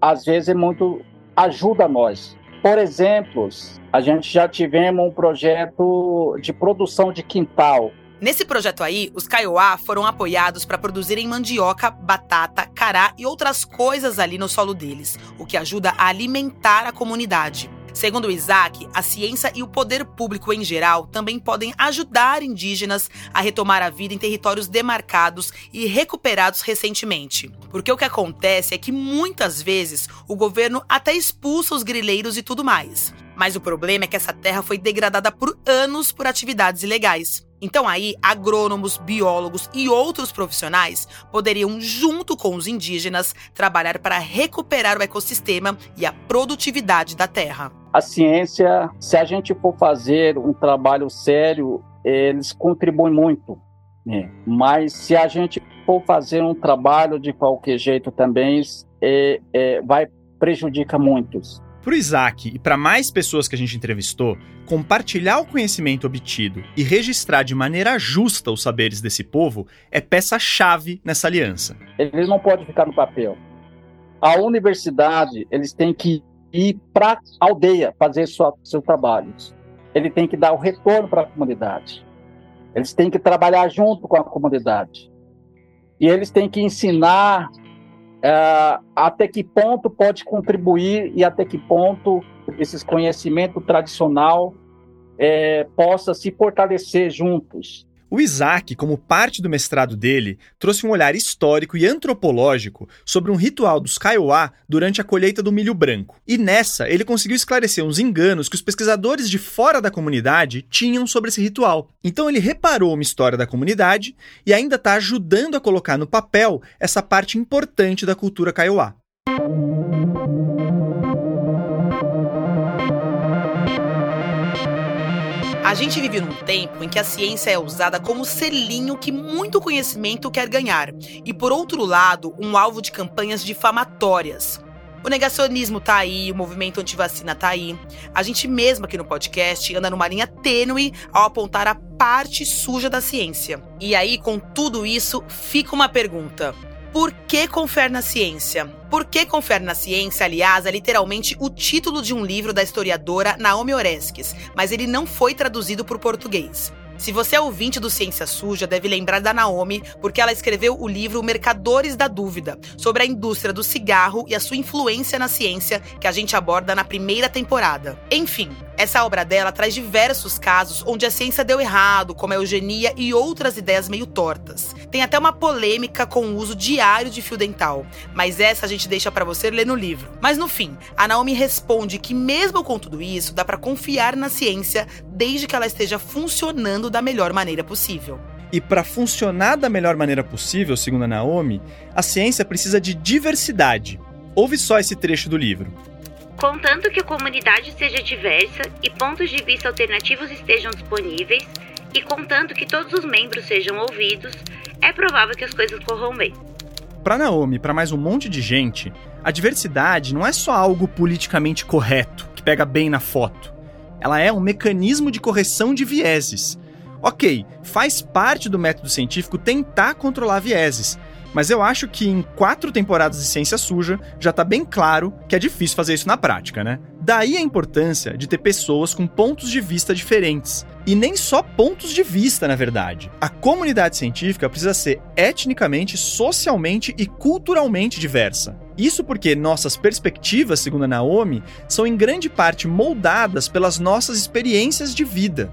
às vezes é muito ajuda nós. Por exemplo, a gente já tivemos um projeto de produção de quintal Nesse projeto aí, os Kaiowá foram apoiados para produzirem mandioca, batata, cará e outras coisas ali no solo deles, o que ajuda a alimentar a comunidade. Segundo o Isaac, a ciência e o poder público em geral também podem ajudar indígenas a retomar a vida em territórios demarcados e recuperados recentemente. Porque o que acontece é que muitas vezes o governo até expulsa os grileiros e tudo mais. Mas o problema é que essa terra foi degradada por anos por atividades ilegais. Então aí, agrônomos, biólogos e outros profissionais poderiam, junto com os indígenas, trabalhar para recuperar o ecossistema e a produtividade da terra. A ciência, se a gente for fazer um trabalho sério, eles contribuem muito. Né? Mas se a gente for fazer um trabalho de qualquer jeito também, é, é, vai prejudicar muitos. Para o Isaac e para mais pessoas que a gente entrevistou, compartilhar o conhecimento obtido e registrar de maneira justa os saberes desse povo é peça-chave nessa aliança. Ele não pode ficar no papel. A universidade, eles têm que ir para a aldeia fazer sua, seu trabalho. Ele tem que dar o retorno para a comunidade. Eles têm que trabalhar junto com a comunidade. E eles têm que ensinar é, até que ponto pode contribuir e até que ponto esses conhecimento tradicional é, possa se fortalecer juntos. O Isaac, como parte do mestrado dele, trouxe um olhar histórico e antropológico sobre um ritual dos Kaiowá durante a colheita do milho branco. E nessa, ele conseguiu esclarecer uns enganos que os pesquisadores de fora da comunidade tinham sobre esse ritual. Então ele reparou uma história da comunidade e ainda está ajudando a colocar no papel essa parte importante da cultura Kaiowá. Gente vive num tempo em que a ciência é usada como selinho que muito conhecimento quer ganhar, e por outro lado, um alvo de campanhas difamatórias. O negacionismo tá aí, o movimento antivacina tá aí. A gente mesmo aqui no podcast anda numa linha tênue ao apontar a parte suja da ciência. E aí, com tudo isso, fica uma pergunta. Por que confiar na ciência? Por que confiar na ciência, aliás, é literalmente o título de um livro da historiadora Naomi Oreskes, mas ele não foi traduzido para o português. Se você é ouvinte do Ciência Suja, deve lembrar da Naomi, porque ela escreveu o livro Mercadores da Dúvida, sobre a indústria do cigarro e a sua influência na ciência, que a gente aborda na primeira temporada. Enfim, essa obra dela traz diversos casos onde a ciência deu errado, como a eugenia e outras ideias meio tortas. Tem até uma polêmica com o uso diário de fio dental, mas essa a gente deixa para você ler no livro. Mas no fim, a Naomi responde que mesmo com tudo isso, dá para confiar na ciência desde que ela esteja funcionando da melhor maneira possível. E para funcionar da melhor maneira possível, segundo a Naomi, a ciência precisa de diversidade. Ouve só esse trecho do livro. Contanto que a comunidade seja diversa e pontos de vista alternativos estejam disponíveis, e contanto que todos os membros sejam ouvidos, é provável que as coisas corram bem. Para Naomi e para mais um monte de gente, a diversidade não é só algo politicamente correto, que pega bem na foto. Ela é um mecanismo de correção de vieses. Ok, faz parte do método científico tentar controlar vieses, mas eu acho que em quatro temporadas de Ciência Suja já tá bem claro que é difícil fazer isso na prática, né? Daí a importância de ter pessoas com pontos de vista diferentes. E nem só pontos de vista, na verdade. A comunidade científica precisa ser etnicamente, socialmente e culturalmente diversa. Isso porque nossas perspectivas, segundo a Naomi, são em grande parte moldadas pelas nossas experiências de vida.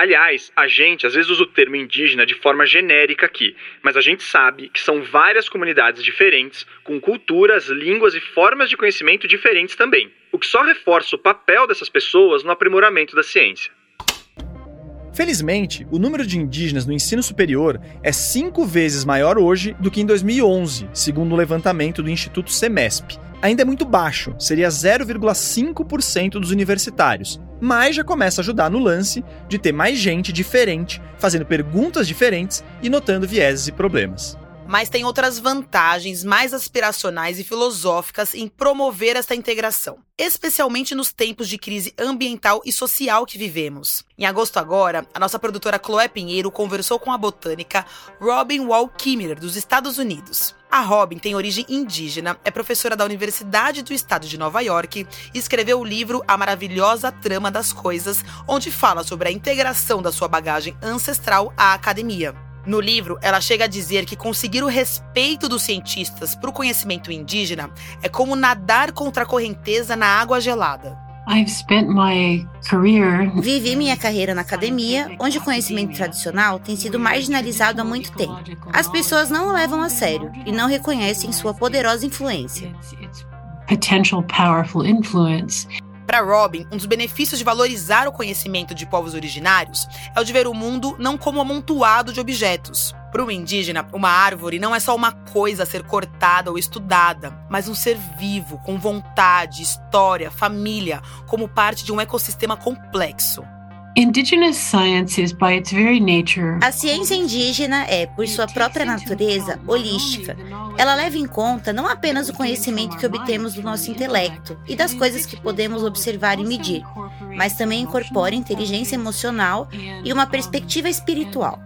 Aliás, a gente às vezes usa o termo indígena de forma genérica aqui, mas a gente sabe que são várias comunidades diferentes, com culturas, línguas e formas de conhecimento diferentes também, o que só reforça o papel dessas pessoas no aprimoramento da ciência. Felizmente, o número de indígenas no ensino superior é cinco vezes maior hoje do que em 2011, segundo o levantamento do Instituto Semesp. Ainda é muito baixo, seria 0,5% dos universitários, mas já começa a ajudar no lance de ter mais gente diferente, fazendo perguntas diferentes e notando vieses e problemas. Mas tem outras vantagens mais aspiracionais e filosóficas em promover essa integração, especialmente nos tempos de crise ambiental e social que vivemos. Em agosto agora, a nossa produtora Chloé Pinheiro conversou com a botânica Robin Wall Kimmerer, dos Estados Unidos. A Robin tem origem indígena, é professora da Universidade do Estado de Nova York e escreveu o livro A Maravilhosa Trama das Coisas, onde fala sobre a integração da sua bagagem ancestral à academia. No livro, ela chega a dizer que conseguir o respeito dos cientistas para o conhecimento indígena é como nadar contra a correnteza na água gelada. Vivi minha carreira na academia, onde o conhecimento tradicional tem sido marginalizado há muito tempo. As pessoas não o levam a sério e não reconhecem sua poderosa influência. Potential powerful influence. Para Robin, um dos benefícios de valorizar o conhecimento de povos originários é o de ver o mundo não como amontoado de objetos. Para o indígena, uma árvore não é só uma coisa a ser cortada ou estudada, mas um ser vivo, com vontade, história, família, como parte de um ecossistema complexo. A ciência indígena é, por sua própria natureza, holística. Ela leva em conta não apenas o conhecimento que obtemos do nosso intelecto e das coisas que podemos observar e medir, mas também incorpora inteligência emocional e uma perspectiva espiritual.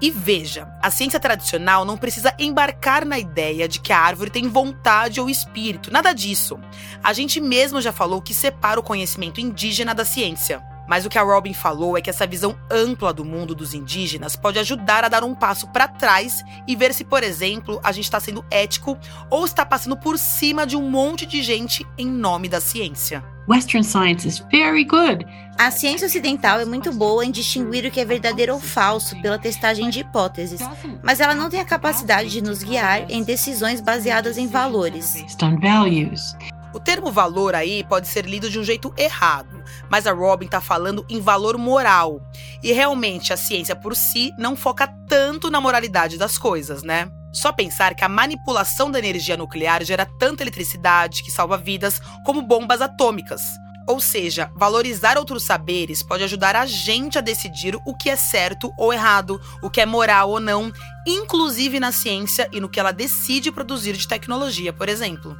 E veja, a ciência tradicional não precisa embarcar na ideia de que a árvore tem vontade ou espírito, nada disso. A gente mesmo já falou que separa o conhecimento indígena da ciência. Mas o que a Robin falou é que essa visão ampla do mundo dos indígenas pode ajudar a dar um passo para trás e ver se, por exemplo, a gente está sendo ético ou está passando por cima de um monte de gente em nome da ciência. Western science is very good. A ciência ocidental é muito boa em distinguir o que é verdadeiro ou falso pela testagem de hipóteses, mas ela não tem a capacidade de nos guiar em decisões baseadas em valores. O termo valor aí pode ser lido de um jeito errado, mas a Robin está falando em valor moral. E realmente a ciência por si não foca tanto na moralidade das coisas, né? Só pensar que a manipulação da energia nuclear gera tanta eletricidade que salva vidas como bombas atômicas. Ou seja, valorizar outros saberes pode ajudar a gente a decidir o que é certo ou errado, o que é moral ou não, inclusive na ciência e no que ela decide produzir de tecnologia, por exemplo.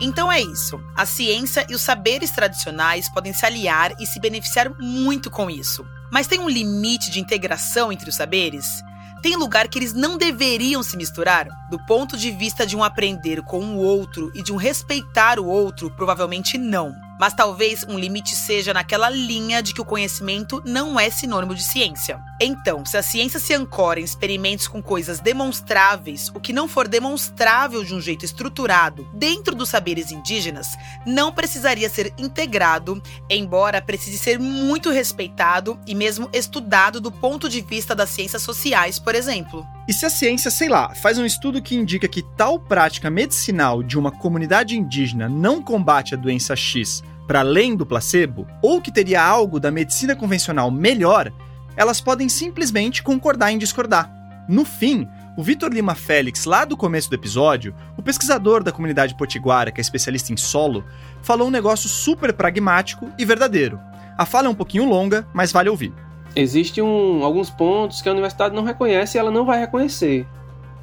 Então é isso. A ciência e os saberes tradicionais podem se aliar e se beneficiar muito com isso. Mas tem um limite de integração entre os saberes? Tem lugar que eles não deveriam se misturar? Do ponto de vista de um aprender com o outro e de um respeitar o outro, provavelmente não. Mas talvez um limite seja naquela linha de que o conhecimento não é sinônimo de ciência. Então, se a ciência se ancora em experimentos com coisas demonstráveis, o que não for demonstrável de um jeito estruturado dentro dos saberes indígenas, não precisaria ser integrado, embora precise ser muito respeitado e mesmo estudado do ponto de vista das ciências sociais, por exemplo. E se a ciência, sei lá, faz um estudo que indica que tal prática medicinal de uma comunidade indígena não combate a doença X para além do placebo, ou que teria algo da medicina convencional melhor, elas podem simplesmente concordar em discordar. No fim, o Vitor Lima Félix, lá do começo do episódio, o pesquisador da comunidade potiguara, que é especialista em solo, falou um negócio super pragmático e verdadeiro. A fala é um pouquinho longa, mas vale ouvir. Existem um, alguns pontos que a universidade não reconhece e ela não vai reconhecer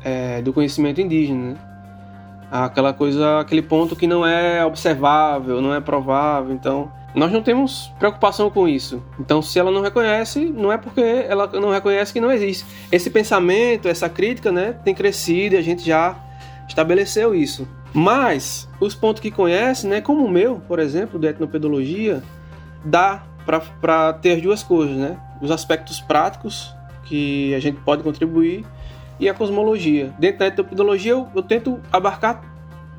é, do conhecimento indígena. Né? aquela coisa, aquele ponto que não é observável, não é provável. Então, nós não temos preocupação com isso. Então, se ela não reconhece, não é porque ela não reconhece que não existe. Esse pensamento, essa crítica, né, tem crescido e a gente já estabeleceu isso. Mas os pontos que conhece, né, como o meu, por exemplo, de etnopedologia, dá para ter duas coisas, né? Os aspectos práticos que a gente pode contribuir e a cosmologia. Dentro da etnopedologia eu, eu tento abarcar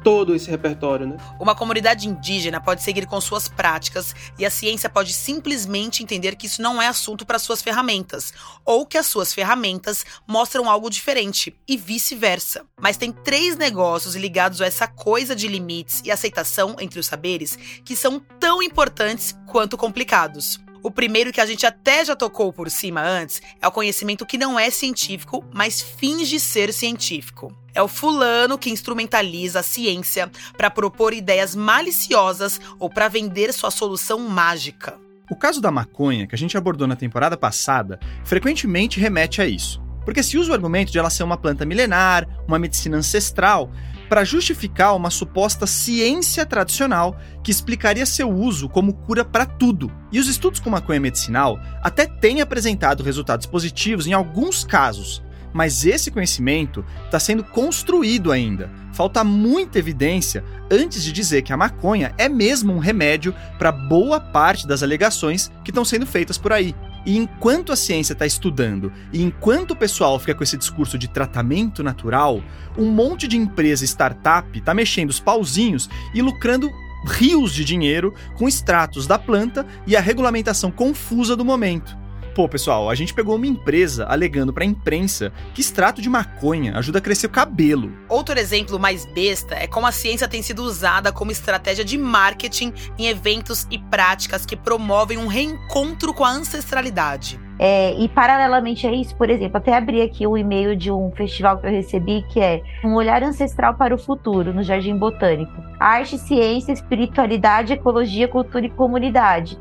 todo esse repertório, né? Uma comunidade indígena pode seguir com suas práticas e a ciência pode simplesmente entender que isso não é assunto para suas ferramentas, ou que as suas ferramentas mostram algo diferente e vice-versa. Mas tem três negócios ligados a essa coisa de limites e aceitação entre os saberes que são tão importantes quanto complicados. O primeiro que a gente até já tocou por cima antes é o conhecimento que não é científico, mas finge ser científico. É o fulano que instrumentaliza a ciência para propor ideias maliciosas ou para vender sua solução mágica. O caso da maconha, que a gente abordou na temporada passada, frequentemente remete a isso. Porque se usa o argumento de ela ser uma planta milenar, uma medicina ancestral, para justificar uma suposta ciência tradicional que explicaria seu uso como cura para tudo. E os estudos com maconha medicinal até têm apresentado resultados positivos em alguns casos, mas esse conhecimento está sendo construído ainda. Falta muita evidência antes de dizer que a maconha é mesmo um remédio para boa parte das alegações que estão sendo feitas por aí. E enquanto a ciência está estudando e enquanto o pessoal fica com esse discurso de tratamento natural, um monte de empresa startup está mexendo os pauzinhos e lucrando rios de dinheiro com extratos da planta e a regulamentação confusa do momento. Pô, pessoal, a gente pegou uma empresa alegando pra imprensa que extrato de maconha ajuda a crescer o cabelo. Outro exemplo mais besta é como a ciência tem sido usada como estratégia de marketing em eventos e práticas que promovem um reencontro com a ancestralidade. É, e paralelamente a isso, por exemplo, até abri aqui o e-mail de um festival que eu recebi que é Um Olhar Ancestral para o Futuro, no Jardim Botânico. Arte, ciência, espiritualidade, ecologia, cultura e comunidade.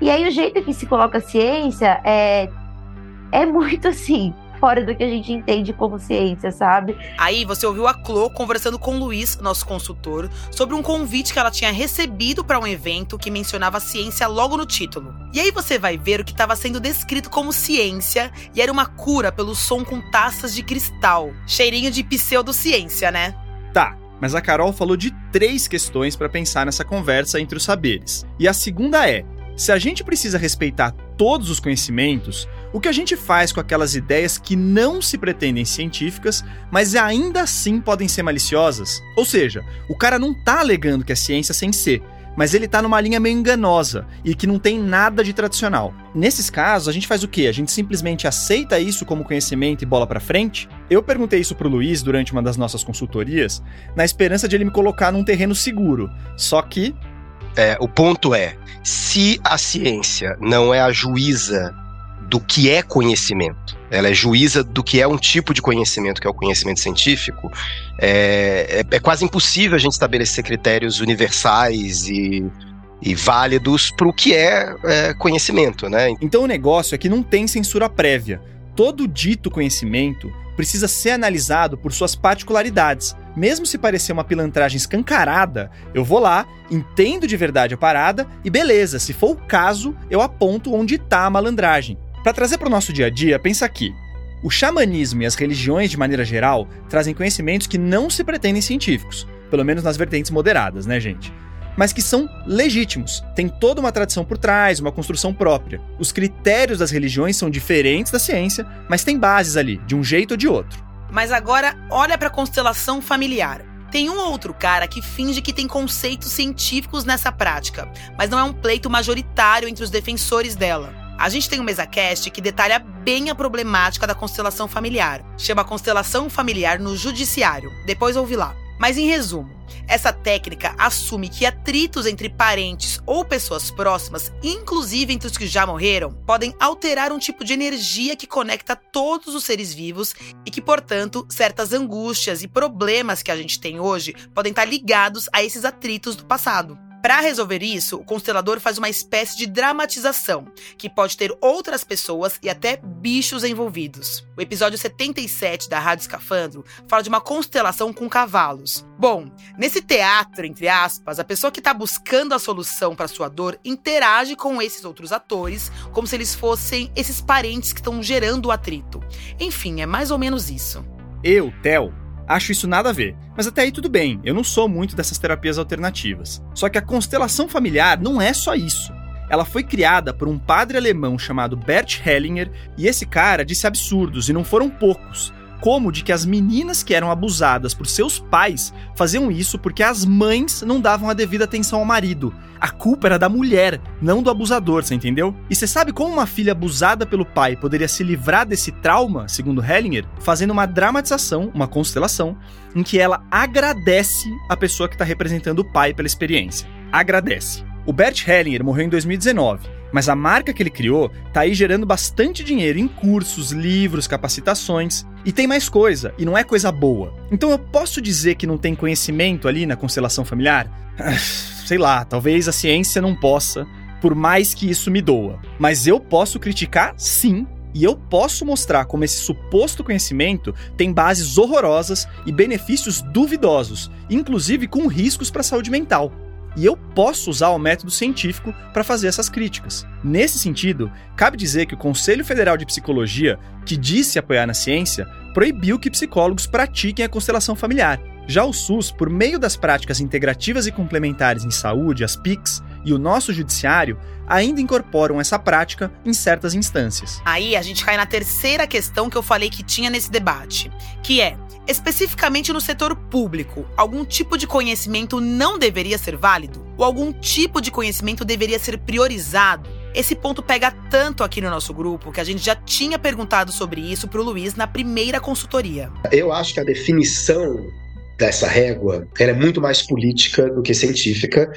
E aí o jeito que se coloca a ciência é, é muito assim, fora do que a gente entende como ciência, sabe? Aí você ouviu a Clô conversando com o Luiz, nosso consultor, sobre um convite que ela tinha recebido para um evento que mencionava ciência logo no título. E aí você vai ver o que estava sendo descrito como ciência e era uma cura pelo som com taças de cristal. Cheirinho de pseudociência, né? Tá, mas a Carol falou de três questões para pensar nessa conversa entre os saberes. E a segunda é: se a gente precisa respeitar todos os conhecimentos, o que a gente faz com aquelas ideias que não se pretendem científicas, mas ainda assim podem ser maliciosas? Ou seja, o cara não tá alegando que é ciência sem ser, mas ele tá numa linha meio enganosa e que não tem nada de tradicional. Nesses casos, a gente faz o quê? A gente simplesmente aceita isso como conhecimento e bola para frente? Eu perguntei isso pro Luiz durante uma das nossas consultorias, na esperança de ele me colocar num terreno seguro. Só que é, o ponto é: se a ciência não é a juíza do que é conhecimento. Ela é juíza do que é um tipo de conhecimento, que é o conhecimento científico. É, é, é quase impossível a gente estabelecer critérios universais e, e válidos para o que é, é conhecimento, né? Então o negócio é que não tem censura prévia. Todo dito conhecimento precisa ser analisado por suas particularidades. Mesmo se parecer uma pilantragem escancarada, eu vou lá, entendo de verdade a parada e beleza, se for o caso, eu aponto onde está a malandragem. Para trazer para o nosso dia a dia, pensa aqui. O xamanismo e as religiões, de maneira geral, trazem conhecimentos que não se pretendem científicos, pelo menos nas vertentes moderadas, né, gente? Mas que são legítimos, tem toda uma tradição por trás, uma construção própria. Os critérios das religiões são diferentes da ciência, mas tem bases ali, de um jeito ou de outro. Mas agora, olha para a constelação familiar. Tem um ou outro cara que finge que tem conceitos científicos nessa prática, mas não é um pleito majoritário entre os defensores dela. A gente tem um MesaCast que detalha bem a problemática da constelação familiar. Chama Constelação Familiar no Judiciário. Depois ouvi lá. Mas em resumo, essa técnica assume que atritos entre parentes ou pessoas próximas, inclusive entre os que já morreram, podem alterar um tipo de energia que conecta todos os seres vivos e que, portanto, certas angústias e problemas que a gente tem hoje podem estar ligados a esses atritos do passado. Para resolver isso, o constelador faz uma espécie de dramatização, que pode ter outras pessoas e até bichos envolvidos. O episódio 77 da Rádio Escafandro fala de uma constelação com cavalos. Bom, nesse teatro, entre aspas, a pessoa que está buscando a solução para sua dor interage com esses outros atores como se eles fossem esses parentes que estão gerando o atrito. Enfim, é mais ou menos isso. Eu, Theo, acho isso nada a ver. Mas até aí tudo bem, eu não sou muito dessas terapias alternativas. Só que a constelação familiar não é só isso. Ela foi criada por um padre alemão chamado Bert Hellinger, e esse cara disse absurdos, e não foram poucos como de que as meninas que eram abusadas por seus pais faziam isso porque as mães não davam a devida atenção ao marido. A culpa era da mulher, não do abusador, você entendeu? E você sabe como uma filha abusada pelo pai poderia se livrar desse trauma, segundo Hellinger? Fazendo uma dramatização, uma constelação, em que ela agradece a pessoa que está representando o pai pela experiência. Agradece. O Bert Hellinger morreu em 2019 mas a marca que ele criou tá aí gerando bastante dinheiro em cursos, livros, capacitações. E tem mais coisa, e não é coisa boa. Então eu posso dizer que não tem conhecimento ali na constelação familiar? [sighs] Sei lá, talvez a ciência não possa, por mais que isso me doa. Mas eu posso criticar sim e eu posso mostrar como esse suposto conhecimento tem bases horrorosas e benefícios duvidosos, inclusive com riscos para a saúde mental. E eu posso usar o método científico para fazer essas críticas. Nesse sentido, cabe dizer que o Conselho Federal de Psicologia, que disse apoiar na ciência, proibiu que psicólogos pratiquem a constelação familiar. Já o SUS, por meio das práticas integrativas e complementares em saúde, as PICs, e o nosso judiciário, ainda incorporam essa prática em certas instâncias. Aí a gente cai na terceira questão que eu falei que tinha nesse debate, que é Especificamente no setor público, algum tipo de conhecimento não deveria ser válido? Ou algum tipo de conhecimento deveria ser priorizado? Esse ponto pega tanto aqui no nosso grupo que a gente já tinha perguntado sobre isso para o Luiz na primeira consultoria. Eu acho que a definição dessa régua é muito mais política do que científica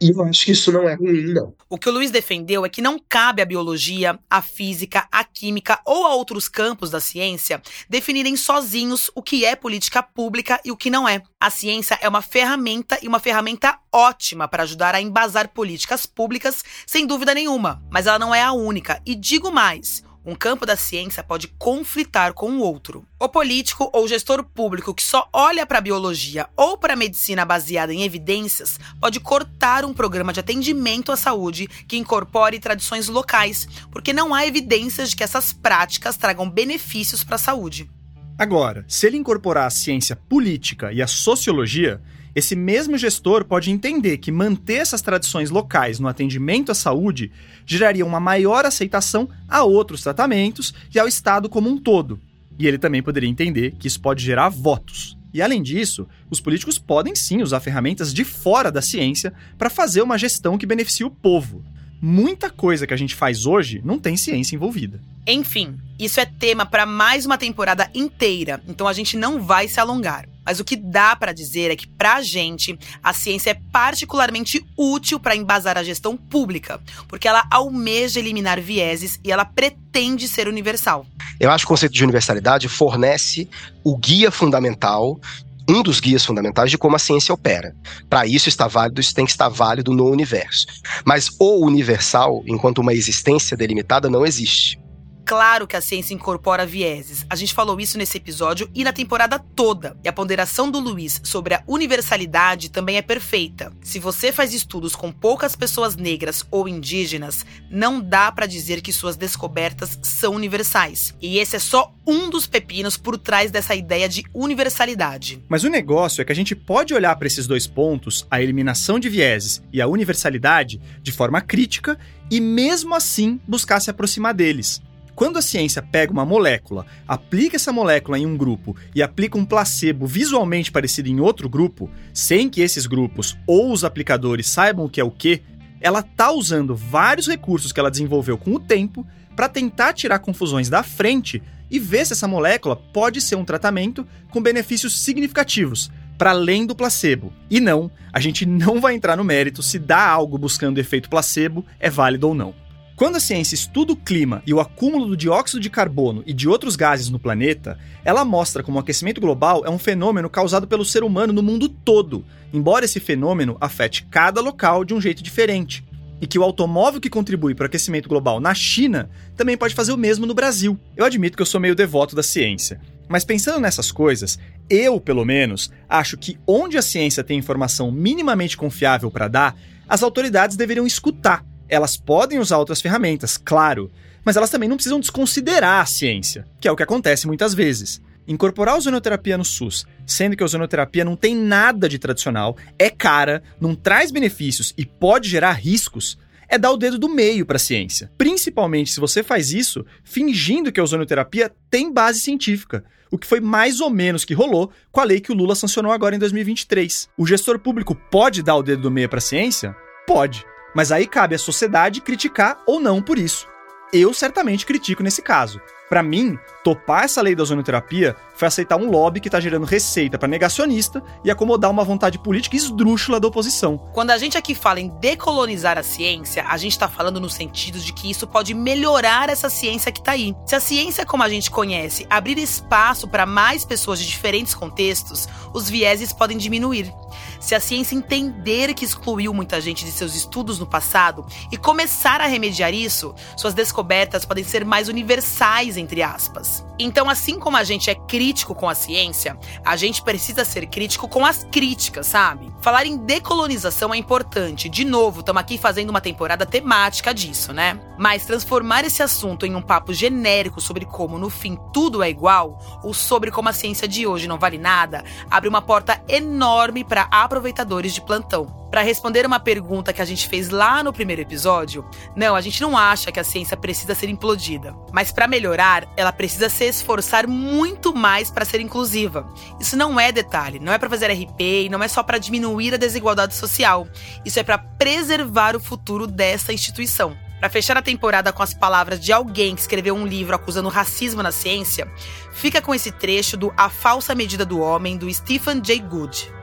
e eu acho que isso não é ruim, não. O que o Luiz defendeu é que não cabe à biologia, à física, à química ou a outros campos da ciência definirem sozinhos o que é política pública e o que não é. A ciência é uma ferramenta e uma ferramenta ótima para ajudar a embasar políticas públicas, sem dúvida nenhuma, mas ela não é a única. E digo mais: um campo da ciência pode conflitar com o outro. O político ou gestor público que só olha para a biologia ou para a medicina baseada em evidências pode cortar um programa de atendimento à saúde que incorpore tradições locais, porque não há evidências de que essas práticas tragam benefícios para a saúde. Agora, se ele incorporar a ciência política e a sociologia, esse mesmo gestor pode entender que manter essas tradições locais no atendimento à saúde geraria uma maior aceitação a outros tratamentos e ao Estado como um todo. E ele também poderia entender que isso pode gerar votos. E além disso, os políticos podem sim usar ferramentas de fora da ciência para fazer uma gestão que beneficie o povo. Muita coisa que a gente faz hoje não tem ciência envolvida. Enfim, isso é tema para mais uma temporada inteira, então a gente não vai se alongar. Mas o que dá para dizer é que, pra gente, a ciência é particularmente útil para embasar a gestão pública, porque ela almeja eliminar vieses e ela pretende ser universal. Eu acho que o conceito de universalidade fornece o guia fundamental um dos guias fundamentais de como a ciência opera. Para isso está válido, isso tem que estar válido no universo. Mas o universal, enquanto uma existência delimitada, não existe claro que a ciência incorpora vieses. A gente falou isso nesse episódio e na temporada toda. E a ponderação do Luiz sobre a universalidade também é perfeita. Se você faz estudos com poucas pessoas negras ou indígenas, não dá para dizer que suas descobertas são universais. E esse é só um dos pepinos por trás dessa ideia de universalidade. Mas o negócio é que a gente pode olhar para esses dois pontos, a eliminação de vieses e a universalidade, de forma crítica e mesmo assim buscar se aproximar deles. Quando a ciência pega uma molécula, aplica essa molécula em um grupo e aplica um placebo visualmente parecido em outro grupo, sem que esses grupos ou os aplicadores saibam o que é o que, ela está usando vários recursos que ela desenvolveu com o tempo para tentar tirar confusões da frente e ver se essa molécula pode ser um tratamento com benefícios significativos, para além do placebo. E não, a gente não vai entrar no mérito se dar algo buscando efeito placebo é válido ou não. Quando a ciência estuda o clima e o acúmulo do dióxido de carbono e de outros gases no planeta, ela mostra como o aquecimento global é um fenômeno causado pelo ser humano no mundo todo, embora esse fenômeno afete cada local de um jeito diferente. E que o automóvel que contribui para o aquecimento global na China também pode fazer o mesmo no Brasil. Eu admito que eu sou meio devoto da ciência, mas pensando nessas coisas, eu, pelo menos, acho que onde a ciência tem informação minimamente confiável para dar, as autoridades deveriam escutar elas podem usar outras ferramentas, claro, mas elas também não precisam desconsiderar a ciência, que é o que acontece muitas vezes. Incorporar a ozonoterapia no SUS, sendo que a ozonoterapia não tem nada de tradicional, é cara, não traz benefícios e pode gerar riscos, é dar o dedo do meio para a ciência. Principalmente se você faz isso fingindo que a ozonoterapia tem base científica, o que foi mais ou menos que rolou com a lei que o Lula sancionou agora em 2023. O gestor público pode dar o dedo do meio para a ciência? Pode. Mas aí cabe à sociedade criticar ou não por isso. Eu certamente critico nesse caso. Para mim, topar essa lei da ozonoterapia foi aceitar um lobby que tá gerando receita para negacionista e acomodar uma vontade política esdrúxula da oposição. Quando a gente aqui fala em decolonizar a ciência, a gente tá falando no sentido de que isso pode melhorar essa ciência que tá aí. Se a ciência como a gente conhece abrir espaço para mais pessoas de diferentes contextos, os vieses podem diminuir. Se a ciência entender que excluiu muita gente de seus estudos no passado e começar a remediar isso, suas descobertas podem ser mais universais, entre aspas. Então, assim como a gente é crítico com a ciência, a gente precisa ser crítico com as críticas, sabe? Falar em decolonização é importante. De novo, estamos aqui fazendo uma temporada temática disso, né? Mas transformar esse assunto em um papo genérico sobre como, no fim, tudo é igual, ou sobre como a ciência de hoje não vale nada, abre uma porta enorme para aproveitadores de plantão para responder uma pergunta que a gente fez lá no primeiro episódio, não, a gente não acha que a ciência precisa ser implodida, mas para melhorar, ela precisa se esforçar muito mais para ser inclusiva. Isso não é detalhe, não é para fazer RP não é só para diminuir a desigualdade social. Isso é para preservar o futuro dessa instituição. Para fechar a temporada com as palavras de alguém que escreveu um livro acusando racismo na ciência, fica com esse trecho do A Falsa Medida do Homem, do Stephen Jay Gould.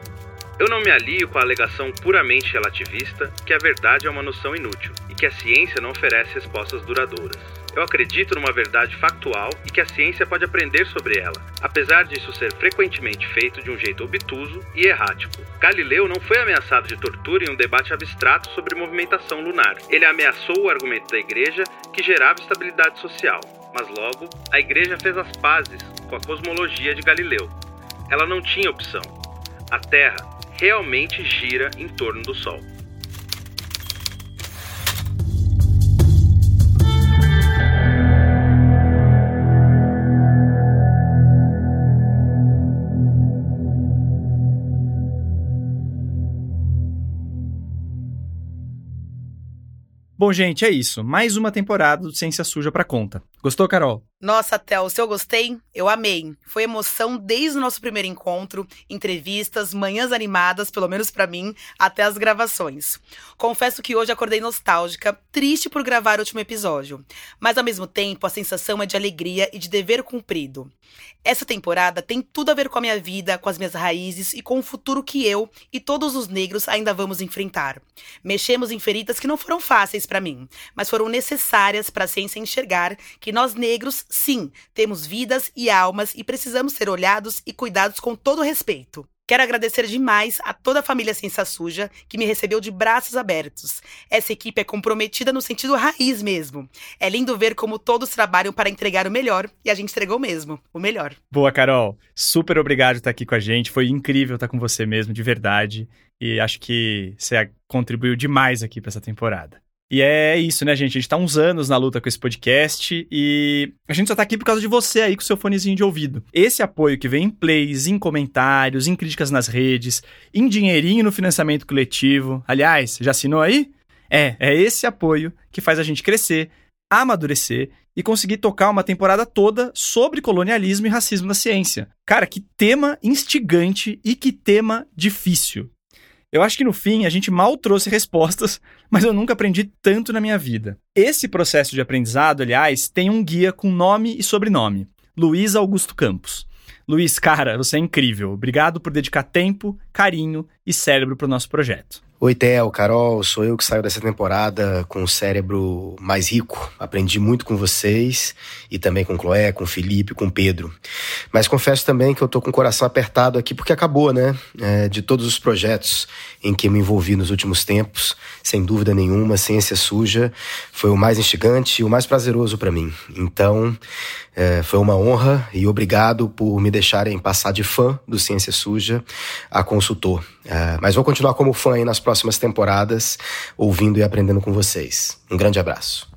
Eu não me alio com a alegação puramente relativista que a verdade é uma noção inútil e que a ciência não oferece respostas duradouras. Eu acredito numa verdade factual e que a ciência pode aprender sobre ela, apesar disso ser frequentemente feito de um jeito obtuso e errático. Galileu não foi ameaçado de tortura em um debate abstrato sobre movimentação lunar. Ele ameaçou o argumento da igreja que gerava estabilidade social, mas logo a igreja fez as pazes com a cosmologia de Galileu. Ela não tinha opção. A Terra realmente gira em torno do Sol. Bom, gente, é isso. Mais uma temporada do Ciência Suja pra conta. Gostou, Carol? Nossa, Théo, se eu gostei, eu amei. Foi emoção desde o nosso primeiro encontro, entrevistas, manhãs animadas, pelo menos para mim, até as gravações. Confesso que hoje acordei nostálgica, triste por gravar o último episódio, mas ao mesmo tempo a sensação é de alegria e de dever cumprido. Essa temporada tem tudo a ver com a minha vida, com as minhas raízes e com o futuro que eu e todos os negros ainda vamos enfrentar. Mexemos em feridas que não foram fáceis para mim, mas foram necessárias para a ciência enxergar que nós negros Sim, temos vidas e almas e precisamos ser olhados e cuidados com todo respeito. Quero agradecer demais a toda a família Ciência Suja que me recebeu de braços abertos. Essa equipe é comprometida no sentido raiz mesmo. É lindo ver como todos trabalham para entregar o melhor e a gente entregou mesmo, o melhor. Boa, Carol. Super obrigado por estar aqui com a gente. Foi incrível estar com você mesmo, de verdade. E acho que você contribuiu demais aqui para essa temporada. E é isso, né, gente? A gente tá uns anos na luta com esse podcast e a gente só tá aqui por causa de você aí com seu fonezinho de ouvido. Esse apoio que vem em plays, em comentários, em críticas nas redes, em dinheirinho no financiamento coletivo. Aliás, já assinou aí? É, é esse apoio que faz a gente crescer, amadurecer e conseguir tocar uma temporada toda sobre colonialismo e racismo na ciência. Cara, que tema instigante e que tema difícil. Eu acho que no fim a gente mal trouxe respostas, mas eu nunca aprendi tanto na minha vida. Esse processo de aprendizado, aliás, tem um guia com nome e sobrenome: Luiz Augusto Campos. Luiz, cara, você é incrível. Obrigado por dedicar tempo, carinho e cérebro para o nosso projeto. Oi, Theo, Carol, sou eu que saio dessa temporada com o cérebro mais rico. Aprendi muito com vocês e também com Chloé, com Felipe, com Pedro. Mas confesso também que eu tô com o coração apertado aqui porque acabou, né? É, de todos os projetos em que me envolvi nos últimos tempos, sem dúvida nenhuma, Ciência Suja foi o mais instigante e o mais prazeroso para mim. Então, é, foi uma honra e obrigado por me deixarem passar de fã do Ciência Suja a consultor. É, mas vou continuar como fã aí nas próximas temporadas, ouvindo e aprendendo com vocês. Um grande abraço.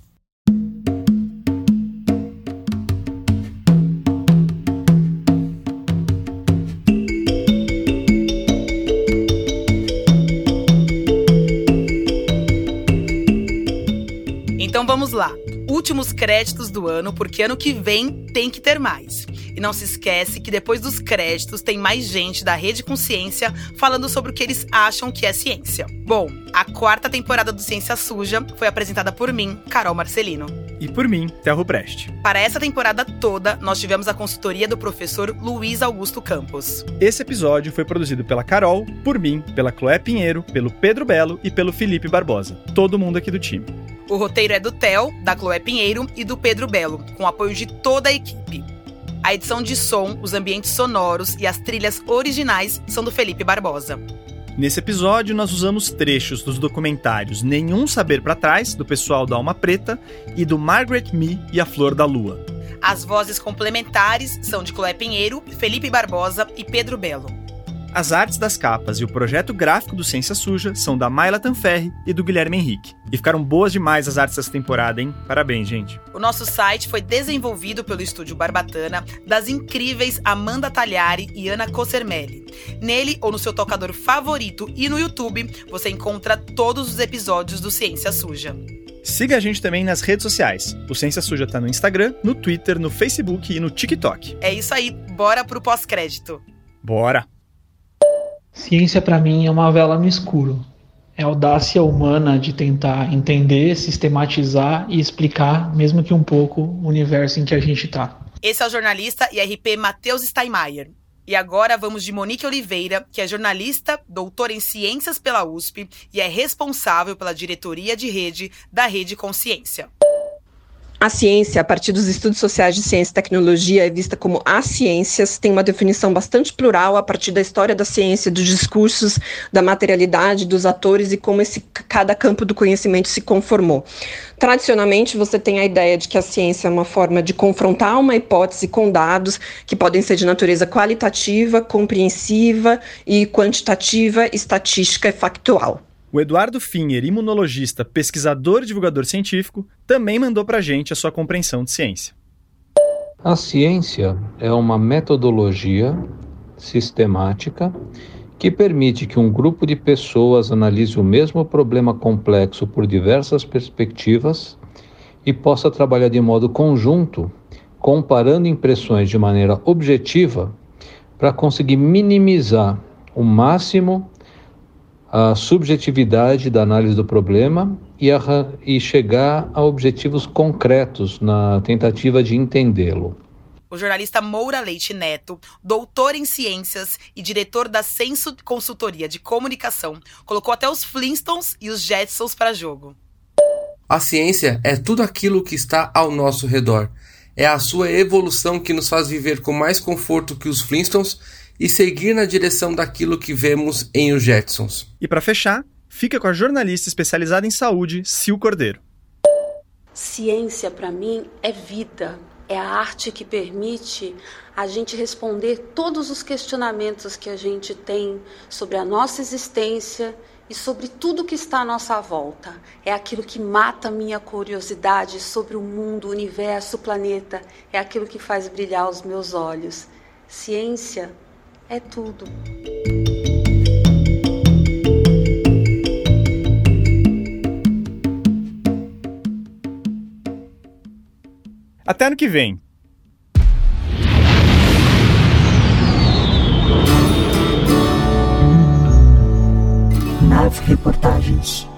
Então vamos lá últimos créditos do ano, porque ano que vem tem que ter mais. E não se esquece que depois dos créditos tem mais gente da Rede Consciência falando sobre o que eles acham que é ciência. Bom, a quarta temporada do Ciência Suja foi apresentada por mim, Carol Marcelino. E por mim, Terro Preste. Para essa temporada toda, nós tivemos a consultoria do professor Luiz Augusto Campos. Esse episódio foi produzido pela Carol, por mim, pela Chloé Pinheiro, pelo Pedro Belo e pelo Felipe Barbosa. Todo mundo aqui do time. O roteiro é do Theo, da Chloé Pinheiro e do Pedro Belo, com apoio de toda a equipe. A edição de som, os ambientes sonoros e as trilhas originais são do Felipe Barbosa. Nesse episódio, nós usamos trechos dos documentários Nenhum Saber para Trás, do pessoal da Alma Preta, e do Margaret Me e a Flor da Lua. As vozes complementares são de Chloé Pinheiro, Felipe Barbosa e Pedro Belo. As artes das capas e o projeto gráfico do Ciência Suja são da Mayla Tanferri e do Guilherme Henrique. E ficaram boas demais as artes dessa temporada, hein? Parabéns, gente. O nosso site foi desenvolvido pelo estúdio Barbatana, das incríveis Amanda Tagliari e Ana Cossermelli. Nele ou no seu tocador favorito e no YouTube, você encontra todos os episódios do Ciência Suja. Siga a gente também nas redes sociais. O Ciência Suja tá no Instagram, no Twitter, no Facebook e no TikTok. É isso aí, bora pro pós-crédito. Bora! Ciência para mim é uma vela no escuro. É a audácia humana de tentar entender, sistematizar e explicar, mesmo que um pouco, o universo em que a gente está. Esse é o jornalista IRP Matheus Steinmeier. E agora vamos de Monique Oliveira, que é jornalista, doutora em ciências pela USP e é responsável pela diretoria de rede da Rede Consciência. A ciência, a partir dos estudos sociais de ciência e tecnologia, é vista como as ciências, tem uma definição bastante plural a partir da história da ciência, dos discursos, da materialidade, dos atores e como esse, cada campo do conhecimento se conformou. Tradicionalmente, você tem a ideia de que a ciência é uma forma de confrontar uma hipótese com dados que podem ser de natureza qualitativa, compreensiva e quantitativa, estatística e factual. O Eduardo Finher, imunologista, pesquisador e divulgador científico, também mandou para a gente a sua compreensão de ciência. A ciência é uma metodologia sistemática que permite que um grupo de pessoas analise o mesmo problema complexo por diversas perspectivas e possa trabalhar de modo conjunto comparando impressões de maneira objetiva para conseguir minimizar o máximo a subjetividade da análise do problema e, a, e chegar a objetivos concretos na tentativa de entendê-lo. O jornalista Moura Leite Neto, doutor em ciências e diretor da Censo Consultoria de Comunicação, colocou até os Flintstones e os Jetsons para jogo. A ciência é tudo aquilo que está ao nosso redor. É a sua evolução que nos faz viver com mais conforto que os Flintstones e seguir na direção daquilo que vemos em Os Jetsons. E para fechar, fica com a jornalista especializada em saúde, Sil Cordeiro. Ciência, para mim, é vida. É a arte que permite a gente responder todos os questionamentos que a gente tem sobre a nossa existência e sobre tudo que está à nossa volta. É aquilo que mata a minha curiosidade sobre o mundo, o universo, o planeta. É aquilo que faz brilhar os meus olhos. Ciência é tudo. Até ano que vem. Nove reportagens.